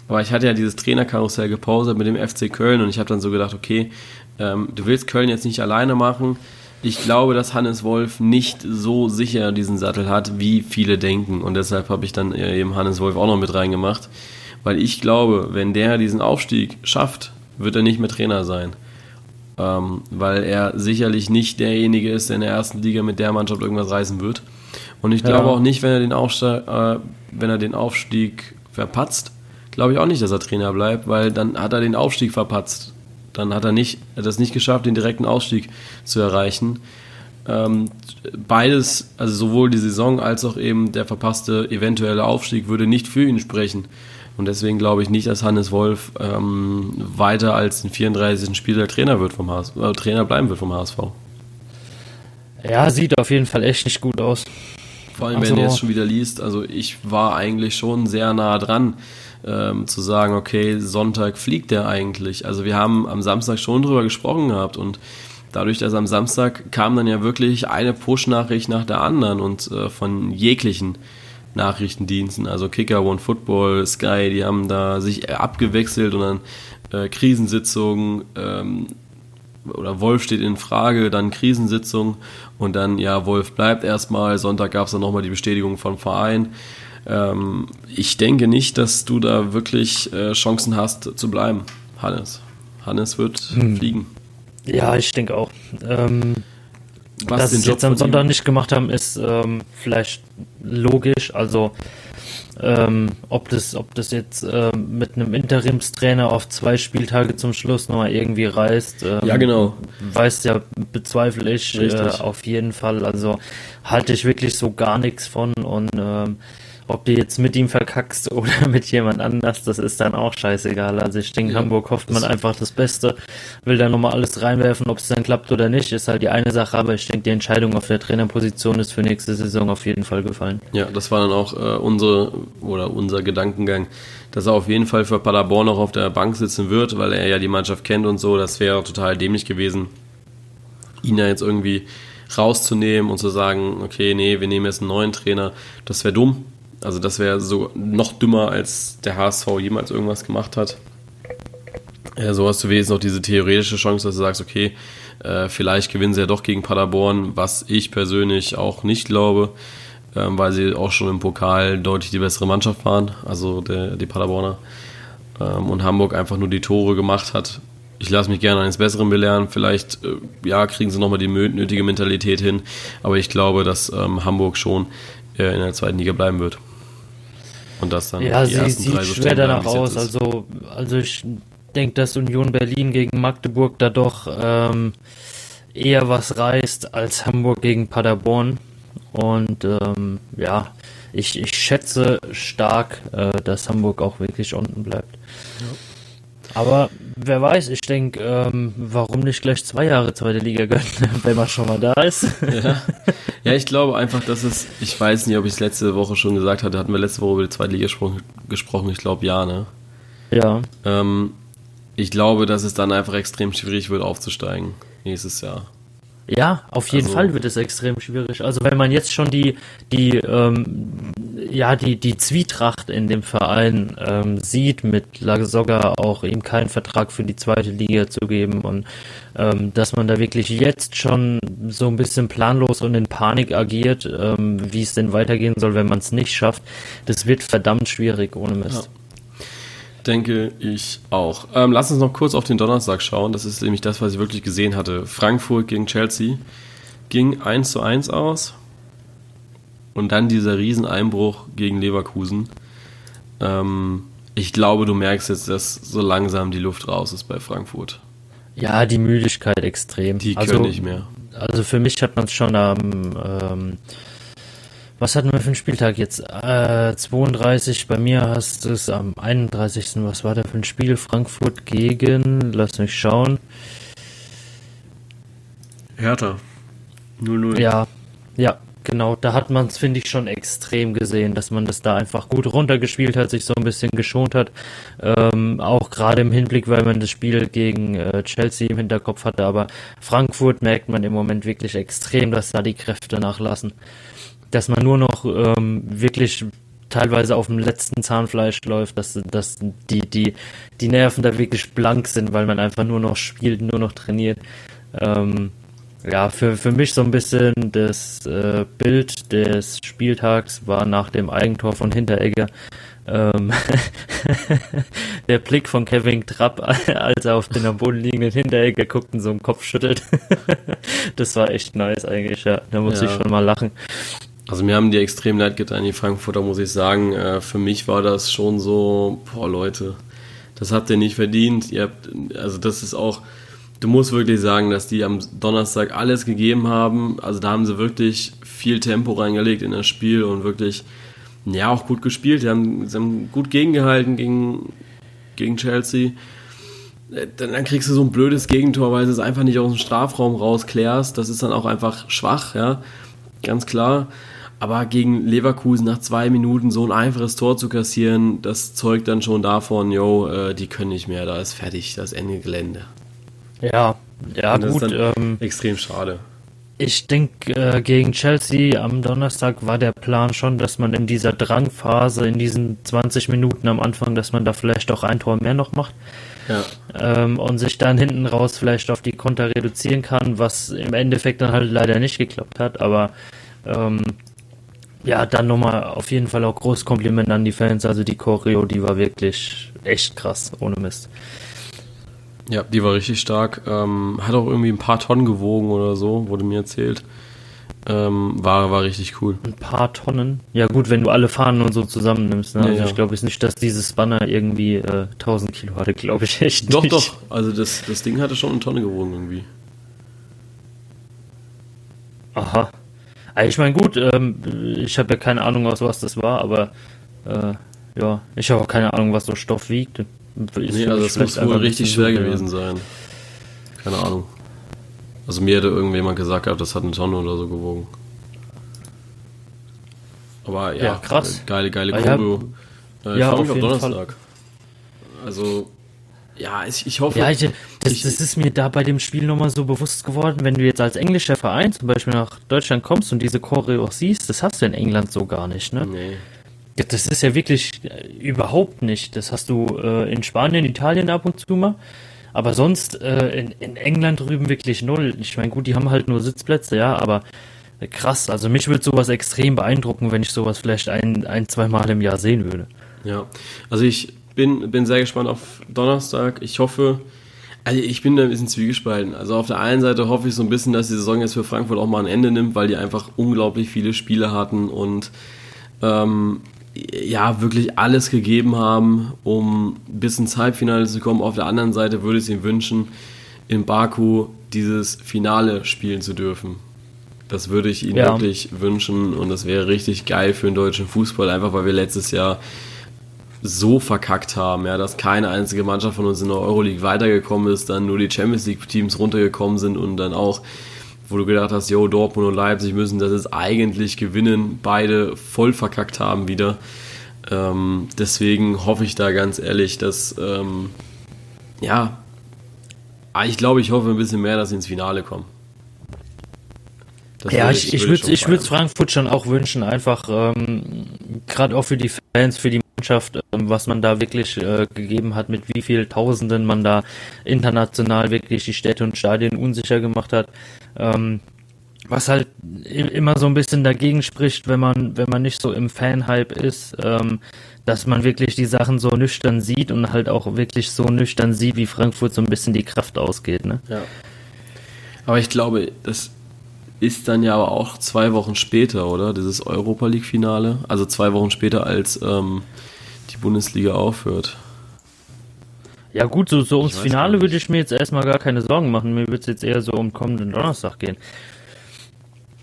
Aber ich hatte ja dieses Trainerkarussell gepostet mit dem FC Köln und ich habe dann so gedacht, okay, ähm, du willst Köln jetzt nicht alleine machen. Ich glaube, dass Hannes Wolf nicht so sicher diesen Sattel hat, wie viele denken. Und deshalb habe ich dann eben Hannes Wolf auch noch mit reingemacht. Weil ich glaube, wenn der diesen Aufstieg schafft, wird er nicht mehr Trainer sein. Ähm, weil er sicherlich nicht derjenige ist, der in der ersten Liga mit der Mannschaft irgendwas reißen wird. Und ich glaube ja. auch nicht, wenn er den, Aufstieg, äh, wenn er den Aufstieg verpatzt, glaube ich auch nicht, dass er Trainer bleibt, weil dann hat er den Aufstieg verpatzt. Dann hat er nicht, hat es nicht geschafft, den direkten Aufstieg zu erreichen. Ähm, beides, also sowohl die Saison als auch eben der verpasste eventuelle Aufstieg, würde nicht für ihn sprechen. Und deswegen glaube ich nicht, dass Hannes Wolf ähm, weiter als den 34. Spieler Trainer wird vom HSV, äh, Trainer bleiben wird vom HSV. Ja, sieht auf jeden Fall echt nicht gut aus. Vor allem, also, wenn du jetzt schon wieder liest, also ich war eigentlich schon sehr nah dran, ähm, zu sagen, okay, Sonntag fliegt der eigentlich. Also wir haben am Samstag schon drüber gesprochen gehabt und dadurch, dass am Samstag kam dann ja wirklich eine Push-Nachricht nach der anderen und äh, von jeglichen Nachrichtendiensten, also Kicker, One Football, Sky, die haben da sich abgewechselt und dann äh, Krisensitzungen, ähm, oder Wolf steht in Frage, dann Krisensitzung und dann, ja, Wolf bleibt erstmal. Sonntag gab es dann nochmal die Bestätigung vom Verein. Ähm, ich denke nicht, dass du da wirklich äh, Chancen hast zu bleiben, Hannes. Hannes wird hm. fliegen. Ja, ich denke auch. Ähm, Was sie jetzt am Sonntag nicht gemacht haben, ist ähm, vielleicht logisch. Also ähm, ob, das, ob das jetzt ähm, mit einem Interimstrainer auf zwei Spieltage zum Schluss nochmal irgendwie reißt. Ähm, ja, genau. Weiß ja, bezweifle ich äh, auf jeden Fall. Also halte ich wirklich so gar nichts von und ähm, ob du jetzt mit ihm verkackst oder mit jemand anders, das ist dann auch scheißegal. Also ich denke, ja, Hamburg hofft man einfach das Beste, will da nochmal alles reinwerfen, ob es dann klappt oder nicht, ist halt die eine Sache, aber ich denke, die Entscheidung auf der Trainerposition ist für nächste Saison auf jeden Fall gefallen. Ja, das war dann auch äh, unsere oder unser Gedankengang, dass er auf jeden Fall für Paderborn noch auf der Bank sitzen wird, weil er ja die Mannschaft kennt und so, das wäre total dämlich gewesen, ihn da jetzt irgendwie rauszunehmen und zu sagen, okay, nee, wir nehmen jetzt einen neuen Trainer, das wäre dumm. Also das wäre so noch dümmer, als der HSV jemals irgendwas gemacht hat. Ja, so hast du wenigstens noch diese theoretische Chance, dass du sagst, okay, äh, vielleicht gewinnen sie ja doch gegen Paderborn, was ich persönlich auch nicht glaube, ähm, weil sie auch schon im Pokal deutlich die bessere Mannschaft waren, also der, die Paderborner. Ähm, und Hamburg einfach nur die Tore gemacht hat. Ich lasse mich gerne eines Besseren belehren. Vielleicht äh, ja, kriegen sie nochmal die nötige Mentalität hin. Aber ich glaube, dass ähm, Hamburg schon äh, in der zweiten Liga bleiben wird. Und das dann ja, die sie ersten sieht drei so schwer danach aus. Also, also ich denke, dass Union Berlin gegen Magdeburg da doch ähm, eher was reißt als Hamburg gegen Paderborn. Und ähm, ja, ich, ich schätze stark, äh, dass Hamburg auch wirklich unten bleibt. Ja. Aber wer weiß, ich denke, ähm, warum nicht gleich zwei Jahre zweite Liga gönnen, wenn man schon mal da ist. ja. ja, ich glaube einfach, dass es, ich weiß nicht, ob ich es letzte Woche schon gesagt hatte, hatten wir letzte Woche über die zweite Liga gesprochen, ich glaube ja, ne? Ja. Ähm, ich glaube, dass es dann einfach extrem schwierig wird, aufzusteigen nächstes Jahr. Ja, auf jeden also, Fall wird es extrem schwierig. Also wenn man jetzt schon die, die, ähm, ja, die, die Zwietracht in dem Verein ähm, sieht, mit Lagesogga auch ihm keinen Vertrag für die zweite Liga zu geben und ähm, dass man da wirklich jetzt schon so ein bisschen planlos und in Panik agiert, ähm, wie es denn weitergehen soll, wenn man es nicht schafft, das wird verdammt schwierig ohne Mist. Ja. Denke ich auch. Ähm, lass uns noch kurz auf den Donnerstag schauen. Das ist nämlich das, was ich wirklich gesehen hatte. Frankfurt gegen Chelsea ging 1 zu 1 aus. Und dann dieser Rieseneinbruch gegen Leverkusen. Ähm, ich glaube, du merkst jetzt, dass so langsam die Luft raus ist bei Frankfurt. Ja, die Müdigkeit extrem. Die können also, nicht mehr. Also für mich hat man es schon am ähm, was hatten wir für einen Spieltag jetzt? Äh, 32, bei mir hast du es am 31. Was war da für ein Spiel? Frankfurt gegen, lass mich schauen. Hertha. 0-0. Ja, ja, genau. Da hat man es, finde ich, schon extrem gesehen, dass man das da einfach gut runtergespielt hat, sich so ein bisschen geschont hat. Ähm, auch gerade im Hinblick, weil man das Spiel gegen äh, Chelsea im Hinterkopf hatte. Aber Frankfurt merkt man im Moment wirklich extrem, dass da die Kräfte nachlassen dass man nur noch ähm, wirklich teilweise auf dem letzten Zahnfleisch läuft, dass, dass die, die, die Nerven da wirklich blank sind, weil man einfach nur noch spielt, nur noch trainiert. Ähm, ja, für, für mich so ein bisschen das äh, Bild des Spieltags war nach dem Eigentor von Hinteregger ähm, der Blick von Kevin Trapp, als er auf den am Boden liegenden Hinteregger guckt und so im Kopf schüttelt. das war echt nice eigentlich, ja. Da muss ja. ich schon mal lachen. Also mir haben die extrem leid getan, die Frankfurter, muss ich sagen. Äh, für mich war das schon so, boah Leute, das habt ihr nicht verdient. Ihr habt, also das ist auch, du musst wirklich sagen, dass die am Donnerstag alles gegeben haben. Also da haben sie wirklich viel Tempo reingelegt in das Spiel und wirklich, ja, auch gut gespielt. Die haben, sie haben gut gegengehalten gegen, gegen Chelsea. Äh, dann, dann kriegst du so ein blödes Gegentor, weil du es einfach nicht aus dem Strafraum rausklärst. Das ist dann auch einfach schwach, ja, ganz klar. Aber gegen Leverkusen nach zwei Minuten so ein einfaches Tor zu kassieren, das zeugt dann schon davon, yo, äh, die können nicht mehr, da ist fertig, das Ende Gelände. Ja, ja, gut. Ähm, extrem schade. Ich denke, äh, gegen Chelsea am Donnerstag war der Plan schon, dass man in dieser Drangphase, in diesen 20 Minuten am Anfang, dass man da vielleicht auch ein Tor mehr noch macht. Ja. Ähm, und sich dann hinten raus vielleicht auf die Konter reduzieren kann, was im Endeffekt dann halt leider nicht geklappt hat. Aber ähm, ja, dann nochmal auf jeden Fall auch großes Kompliment an die Fans. Also die Choreo, die war wirklich echt krass, ohne Mist. Ja, die war richtig stark. Ähm, hat auch irgendwie ein paar Tonnen gewogen oder so, wurde mir erzählt. Ähm, war, war richtig cool. Ein paar Tonnen? Ja gut, wenn du alle Fahnen und so zusammennimmst. Ne? Ja, also ich glaube jetzt nicht, dass dieses Banner irgendwie äh, 1000 Kilo hatte, glaube ich echt Doch, nicht. doch. Also das, das Ding hatte schon eine Tonne gewogen irgendwie. Aha. Also ich meine, gut, ähm, ich habe ja keine Ahnung, aus was das war, aber äh, ja, ich habe auch keine Ahnung, was so Stoff wiegt. Ist nee, also das muss wohl richtig schwer gewesen sein. Keine Ahnung. Also mir hätte irgendjemand gesagt, das hat eine Tonne oder so gewogen. Aber ja, ja krass. Geile, geile Kombo. Ja, äh, ich ja, freue mich auf Donnerstag. Fall. Also ja, ich, ich hoffe. Ja, ich, das, ich, das ist mir da bei dem Spiel nochmal so bewusst geworden, wenn du jetzt als englischer Verein zum Beispiel nach Deutschland kommst und diese Choreo auch siehst, das hast du in England so gar nicht, ne? Nee. Das ist ja wirklich äh, überhaupt nicht. Das hast du äh, in Spanien, Italien ab und zu mal. Aber sonst äh, in, in England drüben wirklich null. Ich meine, gut, die haben halt nur Sitzplätze, ja, aber krass. Also mich würde sowas extrem beeindrucken, wenn ich sowas vielleicht ein, ein zwei Mal im Jahr sehen würde. Ja, also ich bin, bin sehr gespannt auf Donnerstag. Ich hoffe, also ich bin da ein bisschen zwiegespalten. Also auf der einen Seite hoffe ich so ein bisschen, dass die Saison jetzt für Frankfurt auch mal ein Ende nimmt, weil die einfach unglaublich viele Spiele hatten und ähm, ja, wirklich alles gegeben haben, um bis ins Halbfinale zu kommen. Auf der anderen Seite würde ich es ihnen wünschen, in Baku dieses Finale spielen zu dürfen. Das würde ich ihnen ja. wirklich wünschen und das wäre richtig geil für den deutschen Fußball, einfach weil wir letztes Jahr so verkackt haben, ja, dass keine einzige Mannschaft von uns in der Euroleague weitergekommen ist, dann nur die Champions League Teams runtergekommen sind und dann auch, wo du gedacht hast, yo, Dortmund und Leipzig müssen das jetzt eigentlich gewinnen, beide voll verkackt haben wieder. Ähm, deswegen hoffe ich da ganz ehrlich, dass, ähm, ja, ich glaube, ich hoffe ein bisschen mehr, dass sie ins Finale kommen. Das ja, ich, ich würde ich würde Frankfurt schon auch wünschen, einfach ähm, gerade auch für die Fans, für die Mannschaft, ähm, was man da wirklich äh, gegeben hat, mit wie viel Tausenden man da international wirklich die Städte und Stadien unsicher gemacht hat. Ähm, was halt immer so ein bisschen dagegen spricht, wenn man, wenn man nicht so im Fanhype ist, ähm, dass man wirklich die Sachen so nüchtern sieht und halt auch wirklich so nüchtern sieht, wie Frankfurt so ein bisschen die Kraft ausgeht. Ne? Ja. Aber ich glaube, das ist dann ja aber auch zwei Wochen später, oder? Dieses Europa League-Finale. Also zwei Wochen später, als ähm, die Bundesliga aufhört. Ja gut, so, so ums Finale würde ich mir jetzt erstmal gar keine Sorgen machen. Mir würde es jetzt eher so um kommenden Donnerstag gehen.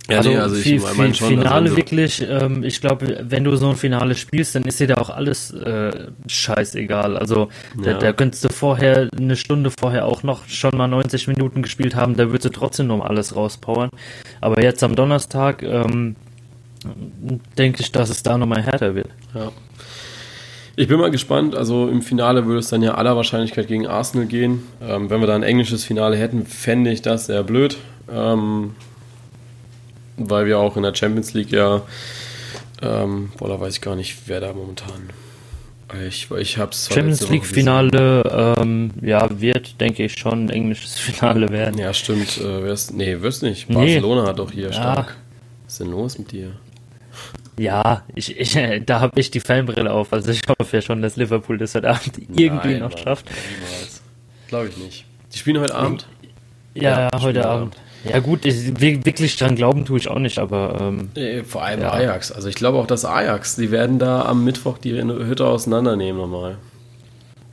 Ja, also, nee, also viel, ich mein schon, Finale also wirklich, ähm, ich glaube, wenn du so ein Finale spielst, dann ist dir da auch alles äh, scheißegal. Also ja. da, da könntest du vorher, eine Stunde vorher auch noch schon mal 90 Minuten gespielt haben, da würdest du trotzdem noch alles rauspowern. Aber jetzt am Donnerstag ähm, denke ich, dass es da nochmal härter wird. Ja. Ich bin mal gespannt. Also im Finale würde es dann ja aller Wahrscheinlichkeit gegen Arsenal gehen. Ähm, wenn wir da ein englisches Finale hätten, fände ich das sehr blöd. Ähm, weil wir auch in der Champions League ja, ähm, boah, da weiß ich gar nicht, wer da momentan. Ich, ich hab's Champions League Finale, ähm, ja, wird, denke ich, schon ein englisches Finale werden. Ja, stimmt. Äh, wär's, nee, wirst nicht. Barcelona nee. hat doch hier ja. stark. Was ist denn los mit dir? Ja, ich, ich, da habe ich die Fanbrille auf. Also ich hoffe ja schon, dass Liverpool das heute Abend irgendwie Nein, noch Mann, schafft. Glaube ich nicht. Die spielen heute Abend? Ja, ja heute Abend. Abend. Ja gut, ich, wirklich dran glauben tue ich auch nicht, aber... Ähm, Vor allem ja. Ajax. Also ich glaube auch, dass Ajax, die werden da am Mittwoch die Hütte auseinandernehmen nochmal.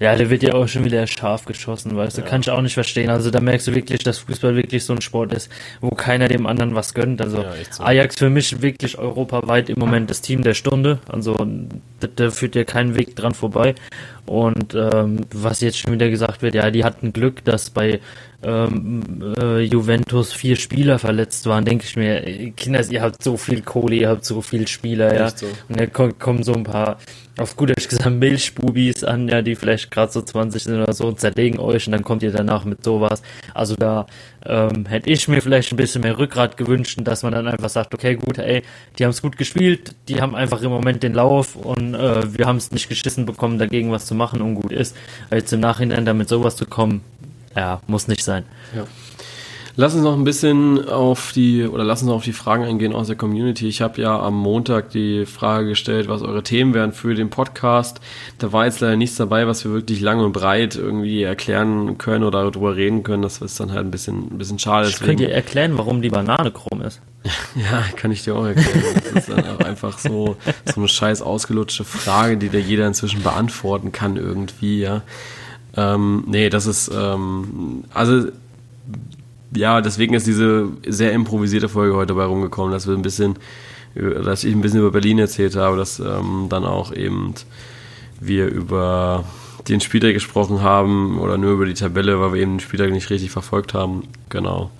Ja, der wird ja auch schon wieder scharf geschossen, weißt du, ja. kann ich auch nicht verstehen. Also da merkst du wirklich, dass Fußball wirklich so ein Sport ist, wo keiner dem anderen was gönnt. Also ja, so. Ajax für mich wirklich europaweit im Moment das Team der Stunde. Also da, da führt ja kein Weg dran vorbei. Und ähm, was jetzt schon wieder gesagt wird, ja, die hatten Glück, dass bei ähm, äh, Juventus vier Spieler verletzt waren, denke ich mir, Kinder, ihr habt so viel Kohle, ihr habt so viel Spieler, ja. So. Und dann kommen so ein paar, auf gut Deutsch gesagt, Milchbubis an, ja, die vielleicht gerade so 20 sind oder so, zerlegen euch und dann kommt ihr danach mit sowas. Also da ähm, hätte ich mir vielleicht ein bisschen mehr Rückgrat gewünscht, dass man dann einfach sagt, okay, gut, ey, die haben es gut gespielt, die haben einfach im Moment den Lauf und äh, wir haben es nicht geschissen bekommen, dagegen was zu machen und gut ist. Jetzt im Nachhinein damit sowas zu kommen, ja, muss nicht sein. Ja. Lass uns noch ein bisschen auf die oder lass uns noch auf die Fragen eingehen aus der Community. Ich habe ja am Montag die Frage gestellt, was eure Themen wären für den Podcast. Da war jetzt leider nichts dabei, was wir wirklich lang und breit irgendwie erklären können oder darüber reden können. Das ist dann halt ein bisschen, ein bisschen schade. Ich könnte dir erklären, warum die Banane krumm ist. ja, kann ich dir auch erklären. Das ist dann auch einfach so, so eine scheiß ausgelutschte Frage, die da jeder inzwischen beantworten kann irgendwie, ja. Ähm, nee, das ist, ähm, also, ja, deswegen ist diese sehr improvisierte Folge heute dabei rumgekommen, dass wir ein bisschen, dass ich ein bisschen über Berlin erzählt habe, dass ähm, dann auch eben wir über den Spieltag gesprochen haben oder nur über die Tabelle, weil wir eben den Spieltag nicht richtig verfolgt haben. Genau.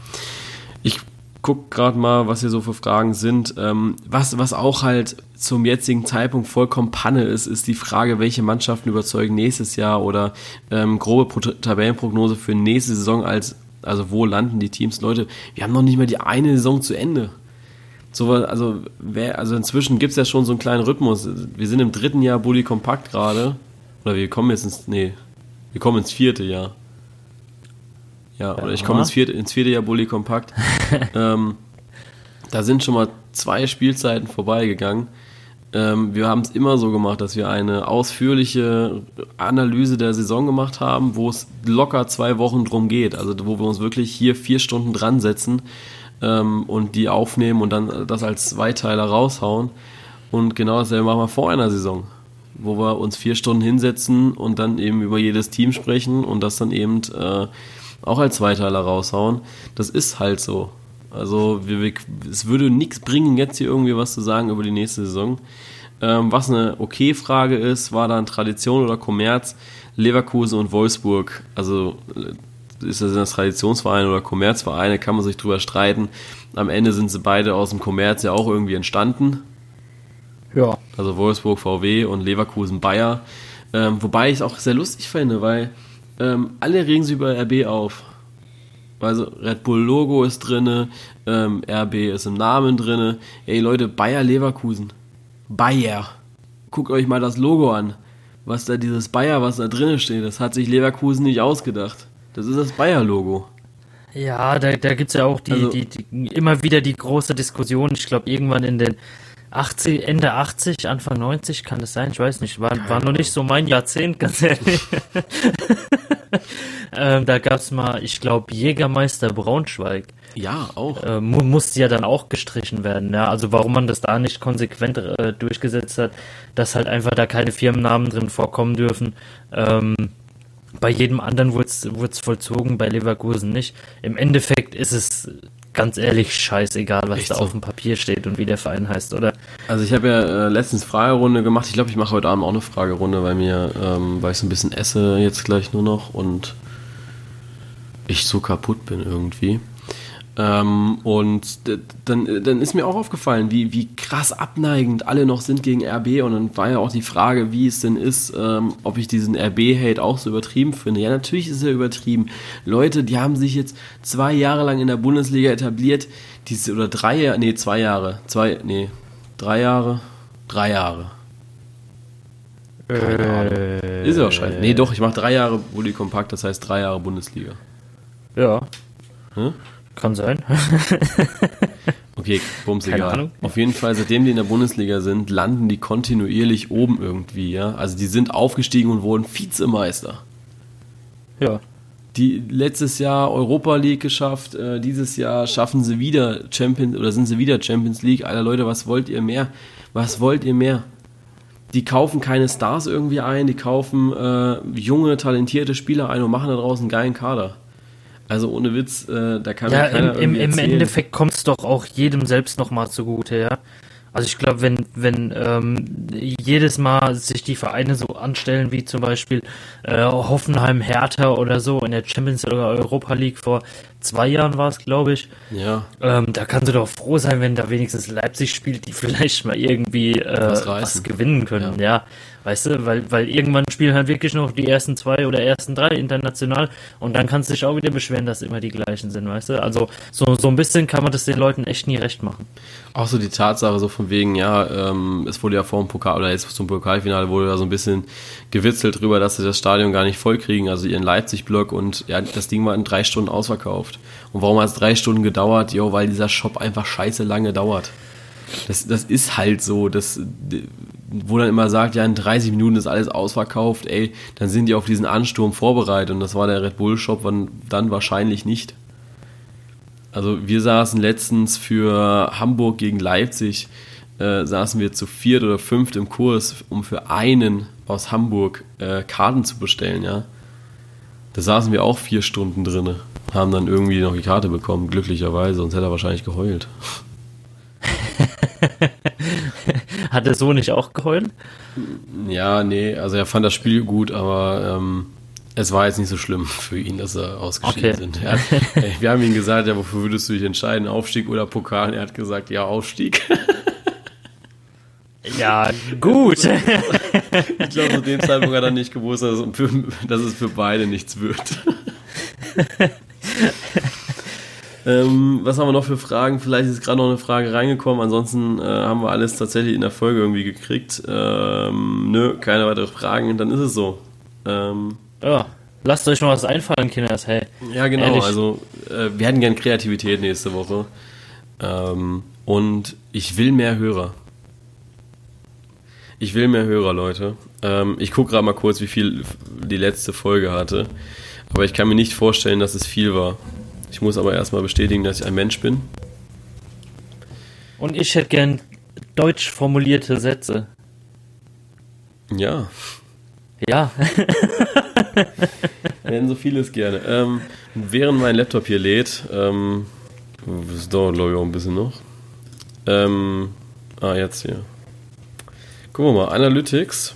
Ich guck gerade mal, was hier so für Fragen sind. Ähm, was, was auch halt zum jetzigen Zeitpunkt vollkommen Panne ist, ist die Frage, welche Mannschaften überzeugen nächstes Jahr oder ähm, grobe Pro Tabellenprognose für nächste Saison als, also wo landen die Teams? Leute, wir haben noch nicht mal die eine Saison zu Ende. So, also, wer, also inzwischen gibt es ja schon so einen kleinen Rhythmus. Wir sind im dritten Jahr Bully Kompakt gerade. Oder wir kommen jetzt ins, nee, wir kommen ins vierte Jahr. Ja, oder ich komme ins vierte, ins vierte Jahr Bully Kompakt. ähm, da sind schon mal zwei Spielzeiten vorbeigegangen. Ähm, wir haben es immer so gemacht, dass wir eine ausführliche Analyse der Saison gemacht haben, wo es locker zwei Wochen drum geht. Also wo wir uns wirklich hier vier Stunden dran setzen ähm, und die aufnehmen und dann das als Zweiteiler raushauen. Und genau dasselbe machen wir vor einer Saison, wo wir uns vier Stunden hinsetzen und dann eben über jedes Team sprechen und das dann eben äh, auch als Zweiteiler raushauen. Das ist halt so. Also wir, wir, es würde nichts bringen, jetzt hier irgendwie was zu sagen über die nächste Saison. Ähm, was eine okay Frage ist, war dann Tradition oder Kommerz, Leverkusen und Wolfsburg. Also äh, ist das das Traditionsverein oder Kommerzvereine, kann man sich drüber streiten. Am Ende sind sie beide aus dem Kommerz ja auch irgendwie entstanden. Ja. Also Wolfsburg VW und Leverkusen Bayer. Ähm, wobei ich es auch sehr lustig finde, weil ähm, alle regen sich über RB auf. Also Red Bull Logo ist drinne, ähm, RB ist im Namen drinne. Ey Leute, Bayer Leverkusen. Bayer. Guckt euch mal das Logo an. Was da dieses Bayer, was da drinne steht, das hat sich Leverkusen nicht ausgedacht. Das ist das Bayer-Logo. Ja, da, da gibt es ja auch die, Also- die, die, immer wieder die große Diskussion. Ich glaube, irgendwann in den 80, Ende 80, Anfang 90 kann das sein, ich weiß nicht. War, war noch nicht so mein Jahrzehnt, ganz ehrlich. ähm, da gab es mal, ich glaube, Jägermeister Braunschweig. Ja, auch. Äh, mu musste ja dann auch gestrichen werden. Ja? Also warum man das da nicht konsequent äh, durchgesetzt hat, dass halt einfach da keine Firmennamen drin vorkommen dürfen. Ähm, bei jedem anderen wurde es vollzogen, bei Leverkusen nicht. Im Endeffekt ist es ganz ehrlich scheißegal, was Echt da so? auf dem Papier steht und wie der Verein heißt, oder? Also ich habe ja äh, letztens Fragerunde gemacht. Ich glaube, ich mache heute Abend auch eine Fragerunde, weil mir, ähm, weil ich so ein bisschen esse jetzt gleich nur noch und ich so kaputt bin irgendwie. Ähm, und dann, dann ist mir auch aufgefallen, wie, wie krass abneigend alle noch sind gegen RB. Und dann war ja auch die Frage, wie es denn ist, ähm, ob ich diesen RB-Hate auch so übertrieben finde. Ja, natürlich ist er übertrieben. Leute, die haben sich jetzt zwei Jahre lang in der Bundesliga etabliert. Diese, oder drei Jahre, nee, zwei Jahre. Zwei, nee, drei Jahre. Drei Jahre. Keine Ahnung. Ist ja wahrscheinlich. Nee, doch, ich mache drei Jahre Bulli Kompakt, das heißt drei Jahre Bundesliga. Ja, Hm? Kann sein. Okay, bums Keine egal. Ahnung. Auf jeden Fall, seitdem die in der Bundesliga sind, landen die kontinuierlich oben irgendwie, ja. Also die sind aufgestiegen und wurden Vizemeister. ja. Die letztes Jahr Europa League geschafft, äh, dieses Jahr schaffen sie wieder Champions oder sind sie wieder Champions League. Alter Leute, was wollt ihr mehr? Was wollt ihr mehr? Die kaufen keine Stars irgendwie ein, die kaufen äh, junge, talentierte Spieler ein und machen da draußen einen geilen Kader. Also ohne Witz, äh, da kann Ja, keiner im, im, im. Endeffekt kommt es doch auch jedem selbst nochmal zugute, ja. Also ich glaube, wenn, wenn ähm, jedes Mal sich die Vereine so anstellen, wie zum Beispiel äh, Hoffenheim, Hertha oder so in der Champions oder Europa League vor zwei Jahren war es, glaube ich, Ja, ähm, da kannst du doch froh sein, wenn da wenigstens Leipzig spielt, die vielleicht mal irgendwie äh, Was was, gewinnen können, ja. Weißt du, weil, weil irgendwann spielen halt wirklich noch die ersten zwei oder ersten drei international und dann kannst du dich auch wieder beschweren, dass immer die gleichen sind, weißt du? Also so, so ein bisschen kann man das den Leuten echt nie recht machen. Auch so die Tatsache, so von wegen, ja, ähm, es wurde ja vor dem Pokal, oder jetzt zum Pokalfinale wurde da so ein bisschen gewitzelt drüber, dass sie das Stadion gar nicht voll kriegen, also ihren Leipzig-Block und ja, das Ding war in drei Stunden ausverkauft. Und warum hat es drei Stunden gedauert? Jo, weil dieser Shop einfach scheiße lange dauert. Das, das ist halt so, das, wo dann immer sagt, ja, in 30 Minuten ist alles ausverkauft, ey, dann sind die auf diesen Ansturm vorbereitet und das war der Red Bull Shop dann wahrscheinlich nicht. Also wir saßen letztens für Hamburg gegen Leipzig, äh, saßen wir zu viert oder fünft im Kurs, um für einen aus Hamburg äh, Karten zu bestellen, ja. Da saßen wir auch vier Stunden drinne, haben dann irgendwie noch die Karte bekommen, glücklicherweise, sonst hätte er wahrscheinlich geheult. Hat der so nicht auch geheult? Ja, nee, also er fand das Spiel gut, aber ähm, es war jetzt nicht so schlimm für ihn, dass er ausgeschieden Okay. sind. Er hat, ey, wir haben ihn gesagt, ja, wofür würdest du dich entscheiden, Aufstieg oder Pokal? Er hat gesagt, ja, Aufstieg. Ja, gut. Ich glaube, zu dem Zeitpunkt hat er nicht gewusst, dass es, für, dass es für beide nichts wird. ähm, was haben wir noch für Fragen? Vielleicht ist gerade noch eine Frage reingekommen. Ansonsten äh, haben wir alles tatsächlich in der Folge irgendwie gekriegt. Ähm, nö, keine weiteren Fragen. Dann ist es so. Ähm, ja, lasst euch mal was einfallen, Kinders, hey. ja, genau. Ehrlich? Also, äh, wir hätten gern Kreativität nächste Woche. Ähm, und ich will mehr Hörer. Ich will mehr Hörer, Leute. Ähm, ich gucke gerade mal kurz, wie viel die letzte Folge hatte. Aber ich kann mir nicht vorstellen, dass es viel war. Ich muss aber erstmal bestätigen, dass ich ein Mensch bin. Und ich hätte gern deutsch formulierte Sätze. Ja, Ja, werden so vieles gerne. Ähm, während mein Laptop hier lädt, ähm, das dauert glaube ich auch ein bisschen noch. Ähm, ah, jetzt hier. Gucken wir mal, Analytics.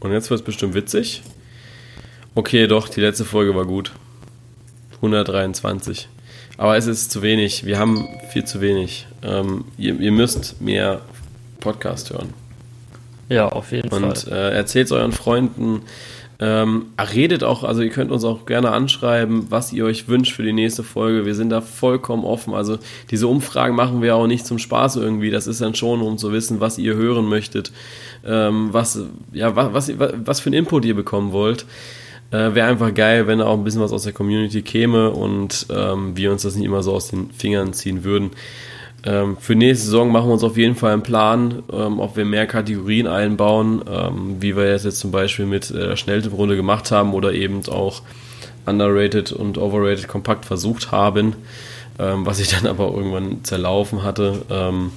Und jetzt wird es bestimmt witzig. Okay, doch, die letzte Folge war gut. 123. Aber es ist zu wenig. Wir haben viel zu wenig. Ähm, ihr, ihr, müsst mehr Podcast hören. Ja, auf jeden Und, Fall. Und äh, erzählt euren Freunden. Ähm, redet auch, also ihr könnt uns auch gerne anschreiben, was ihr euch wünscht für die nächste Folge. Wir sind da vollkommen offen. Also diese Umfragen machen wir auch nicht zum Spaß irgendwie. Das ist dann schon, um zu wissen, was ihr hören möchtet, ähm, was, ja, was, was, was für einen Input ihr bekommen wollt. Äh, Wäre einfach geil, wenn da auch ein bisschen was aus der Community käme und ähm, wir uns das nicht immer so aus den Fingern ziehen würden. Ähm, für nächste Saison machen wir uns auf jeden Fall einen Plan, ähm, ob wir mehr Kategorien einbauen, ähm, wie wir das jetzt zum Beispiel mit der äh, Schnelltipprunde gemacht haben oder eben auch underrated und overrated kompakt versucht haben, ähm, was ich dann aber irgendwann zerlaufen hatte. Ähm,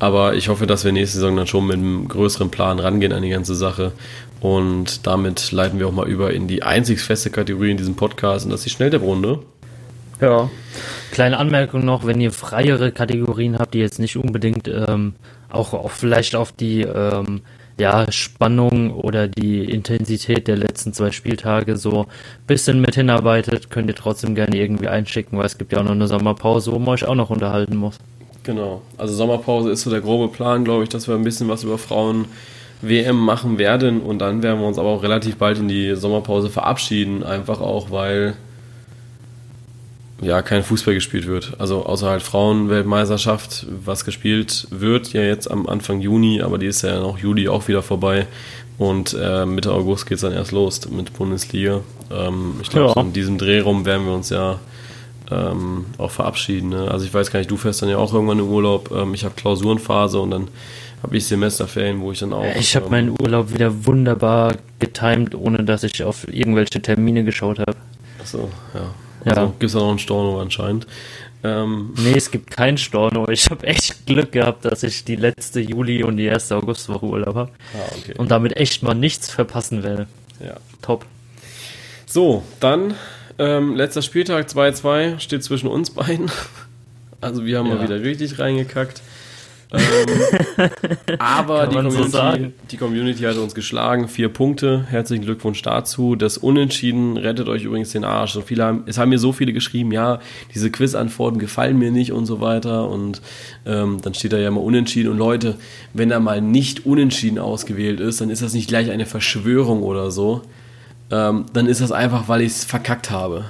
aber ich hoffe, dass wir nächste Saison dann schon mit einem größeren Plan rangehen an die ganze Sache. Und damit leiten wir auch mal über in die einzig feste Kategorie in diesem Podcast und das ist die Schnelltipprunde. Ja. Kleine Anmerkung noch, wenn ihr freiere Kategorien habt, die jetzt nicht unbedingt ähm, auch, auch vielleicht auf die ähm, ja, Spannung oder die Intensität der letzten zwei Spieltage so ein bisschen mit hinarbeitet, könnt ihr trotzdem gerne irgendwie einschicken, weil es gibt ja auch noch eine Sommerpause, wo man euch auch noch unterhalten muss. Genau. Also Sommerpause ist so der grobe Plan, glaube ich, dass wir ein bisschen was über Frauen WM machen werden und dann werden wir uns aber auch relativ bald in die Sommerpause verabschieden, einfach auch, weil ja kein Fußball gespielt wird. Also außer halt Frauenweltmeisterschaft, was gespielt wird ja jetzt am Anfang Juni, aber die ist ja noch Juli auch wieder vorbei. Und äh, Mitte August geht es dann erst los mit Bundesliga. Ähm, ich glaube, ja. so in diesem Dreh rum werden wir uns ja ähm, auch verabschieden. Ne? Also ich weiß gar nicht, du fährst dann ja auch irgendwann in Urlaub. Ähm, ich habe Klausurenphase und dann habe ich Semesterferien, wo ich dann auch. Ich habe meinen Urlaub wieder wunderbar getimt, ohne dass ich auf irgendwelche Termine geschaut habe. Achso, ja. Also ja. gibt es da noch einen Storno anscheinend. Ähm, nee, es gibt keinen Storno. Ich habe echt Glück gehabt, dass ich die letzte Juli und die erste Augustwoche Urlaub habe. Ah, okay. Und damit echt mal nichts verpassen werde. Ja. Top. So, dann ähm, letzter Spieltag 2-2 steht zwischen uns beiden. Also wir haben ja. mal wieder richtig reingekackt. Ähm, aber die Community, so die Community, hat uns geschlagen. Vier Punkte. Herzlichen Glückwunsch dazu. Das Unentschieden rettet euch übrigens den Arsch. So viele haben, es haben mir so viele geschrieben, ja, diese Quiz-Antworten gefallen mir nicht und so weiter. Und ähm, dann steht da ja immer Unentschieden. Und Leute, wenn da mal nicht Unentschieden ausgewählt ist, dann ist das nicht gleich eine Verschwörung oder so. Ähm, dann ist das einfach, weil ich es verkackt habe.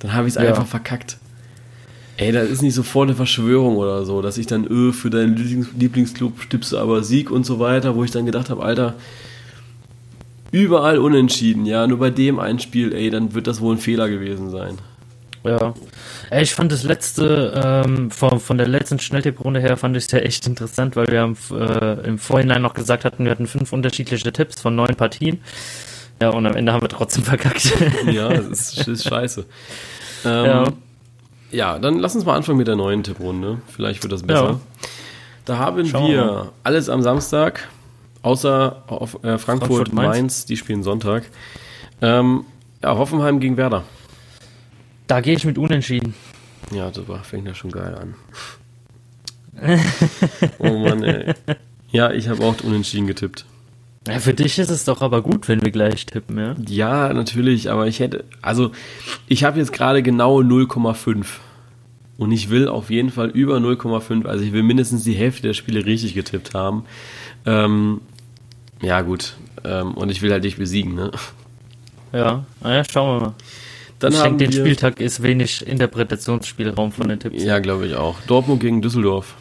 Dann habe ich es ja. einfach verkackt. Ey, das ist nicht sofort eine Verschwörung oder so, dass ich dann, öh, für deinen Lieblings Lieblingsclub stippst du aber Sieg und so weiter, wo ich dann gedacht habe, Alter, überall unentschieden, ja, nur bei dem ein Spiel, ey, dann wird das wohl ein Fehler gewesen sein. Ja. Ey, ich fand das letzte, ähm, von, von der letzten Schnelltipprunde her fand ich es ja echt interessant, weil wir haben, äh, im Vorhinein noch gesagt hatten, wir hatten fünf unterschiedliche Tipps von neun Partien. Ja, und am Ende haben wir trotzdem verkackt. ja, das ist, ist scheiße. Ähm, ja. Ja, dann lass uns mal anfangen mit der neuen Tipprunde. Vielleicht wird das besser. Ja. Da haben Schauen wir, wir alles am Samstag, außer auf äh, Frankfurt, Frankfurt Mainz. Mainz. die spielen Sonntag. Ähm, ja, Hoffenheim gegen Werder. Da gehe ich mit Unentschieden. Ja, das fängt ja schon geil an. oh Mann, ey. Ja, ich habe auch Unentschieden getippt. Ja, für dich ist es doch aber gut, wenn wir gleich tippen, ja? Ja, natürlich, aber ich hätte, also ich habe jetzt gerade genau 0,5 und ich will auf jeden Fall über 0,5, also ich will mindestens die Hälfte der Spiele richtig getippt haben. Ähm, ja, gut, ähm, und ich will halt dich besiegen, ne? Ja, naja, schauen wir mal. Dann ich denke, den Spieltag ist wenig Interpretationsspielraum von den Tipps. Ja, glaube ich auch. Dortmund gegen Düsseldorf.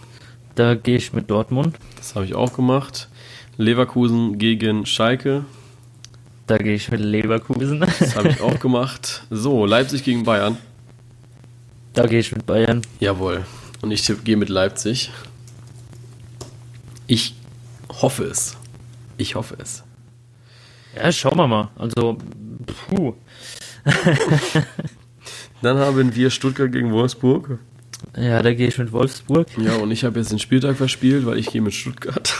Da gehe ich mit Dortmund. Das habe ich auch gemacht. Leverkusen gegen Schalke. Da gehe ich mit Leverkusen. Das habe ich auch gemacht. So, Leipzig gegen Bayern. Da gehe ich mit Bayern. Jawohl. Und ich gehe mit Leipzig. Ich hoffe es. Ich hoffe es. Ja, schauen wir mal. Also, puh. Dann haben wir Stuttgart gegen Wolfsburg. Ja, da gehe ich mit Wolfsburg. Ja, und ich habe jetzt den Spieltag verspielt, weil ich gehe mit Stuttgart.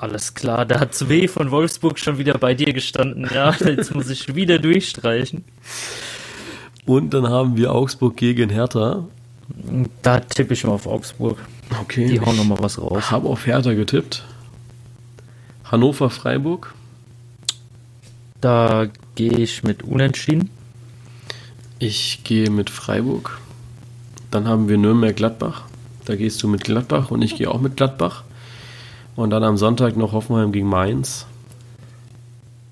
Alles klar, da hat Zwe von Wolfsburg schon wieder bei dir gestanden. Ja, jetzt muss ich wieder durchstreichen. Und dann haben wir Augsburg gegen Hertha. Da tippe ich mal auf Augsburg. Okay. Die hauen nochmal was raus. Habe auf Hertha getippt. Hannover-Freiburg. Da gehe ich mit Unentschieden. Ich gehe mit Freiburg. Dann haben wir Nürnberg-Gladbach. Da gehst du mit Gladbach und ich gehe auch mit Gladbach. Und dann am Sonntag noch Hoffenheim gegen Mainz.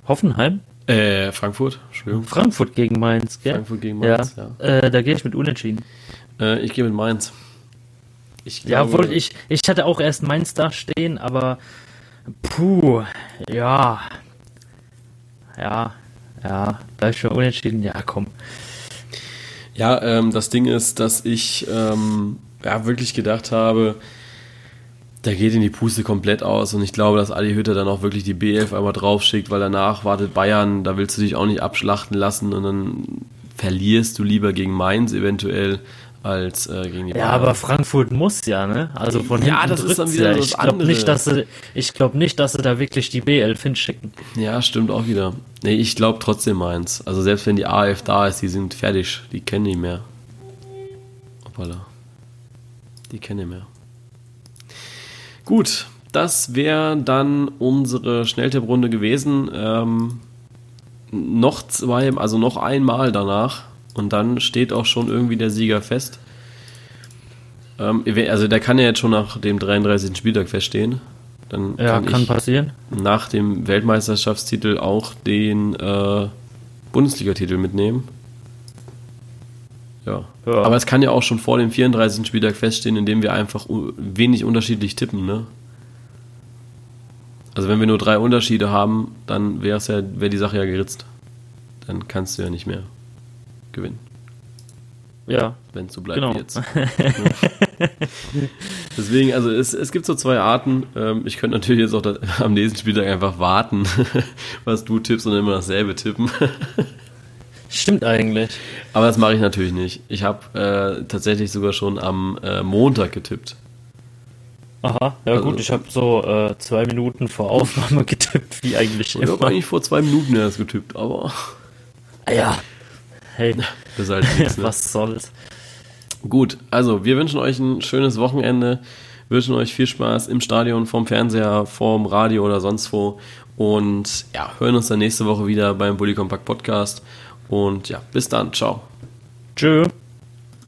Hoffenheim? Äh, Frankfurt, Entschuldigung. Frankfurt gegen Mainz, gell? Frankfurt gegen Mainz, ja. ja. Äh, da gehe ich mit Unentschieden. Äh, ich gehe mit Mainz. Ich glaube, ja, wohl, ich, ich hatte auch erst Mainz da stehen, aber puh, ja. Ja, ja, da ist schon unentschieden, ja, komm. Ja, ähm, das Ding ist, dass ich ähm, ja, wirklich gedacht habe, der geht in die Puste komplett aus und ich glaube, dass Adi Hütter dann auch wirklich die B11 einmal draufschickt, weil danach wartet Bayern, da willst du dich auch nicht abschlachten lassen und dann verlierst du lieber gegen Mainz eventuell als äh, gegen die Bayern. Ja, aber Frankfurt muss ja, ne? Also von ja, das ist dann wieder ja. ich glaube nicht, dass sie, ich glaube nicht, dass sie da wirklich die B11 hinschicken. Ja, stimmt auch wieder. Nee, ich glaube trotzdem Mainz. Also selbst wenn die AF da ist, die sind fertig, die kennen die mehr. Hoppala. Die kennen die mehr. Gut, das wäre dann unsere Schnelltipprunde gewesen. Ähm, noch zwei, also noch einmal danach und dann steht auch schon irgendwie der Sieger fest. Ähm, also der kann ja jetzt schon nach dem 33. Spieltag feststehen. Dann ja, kann, kann passieren. Nach dem Weltmeisterschaftstitel auch den äh, Bundesligatitel mitnehmen. Ja. ja. Aber es kann ja auch schon vor dem 34. Spieltag feststehen, indem wir einfach wenig unterschiedlich tippen, ne? Also wenn wir nur drei Unterschiede haben, dann wäre ja, wäre die Sache ja geritzt. Dann kannst du ja nicht mehr gewinnen. Ja. Wenn es so bleibt genau. jetzt. Deswegen, also es, es gibt so zwei Arten. Ähm, ich könnte natürlich jetzt auch das, am nächsten Spieltag einfach warten, was du tippst und immer dasselbe tippen. Stimmt eigentlich. Aber das mache ich natürlich nicht. Ich habe äh, tatsächlich sogar schon am äh, Montag getippt. Aha, ja also, gut, ich habe so äh, zwei Minuten vor Aufnahme getippt, wie eigentlich immer. Ich habe eigentlich vor zwei Minuten erst getippt, aber... Ah ja, hey, das ist halt nichts, ne? was soll's. Gut, also wir wünschen euch ein schönes Wochenende, wünschen euch viel Spaß im Stadion, vorm Fernseher, vorm Radio oder sonst wo und ja, hören uns dann nächste Woche wieder beim Bully Compact Podcast und ja, bis dann, ciao. Tschö.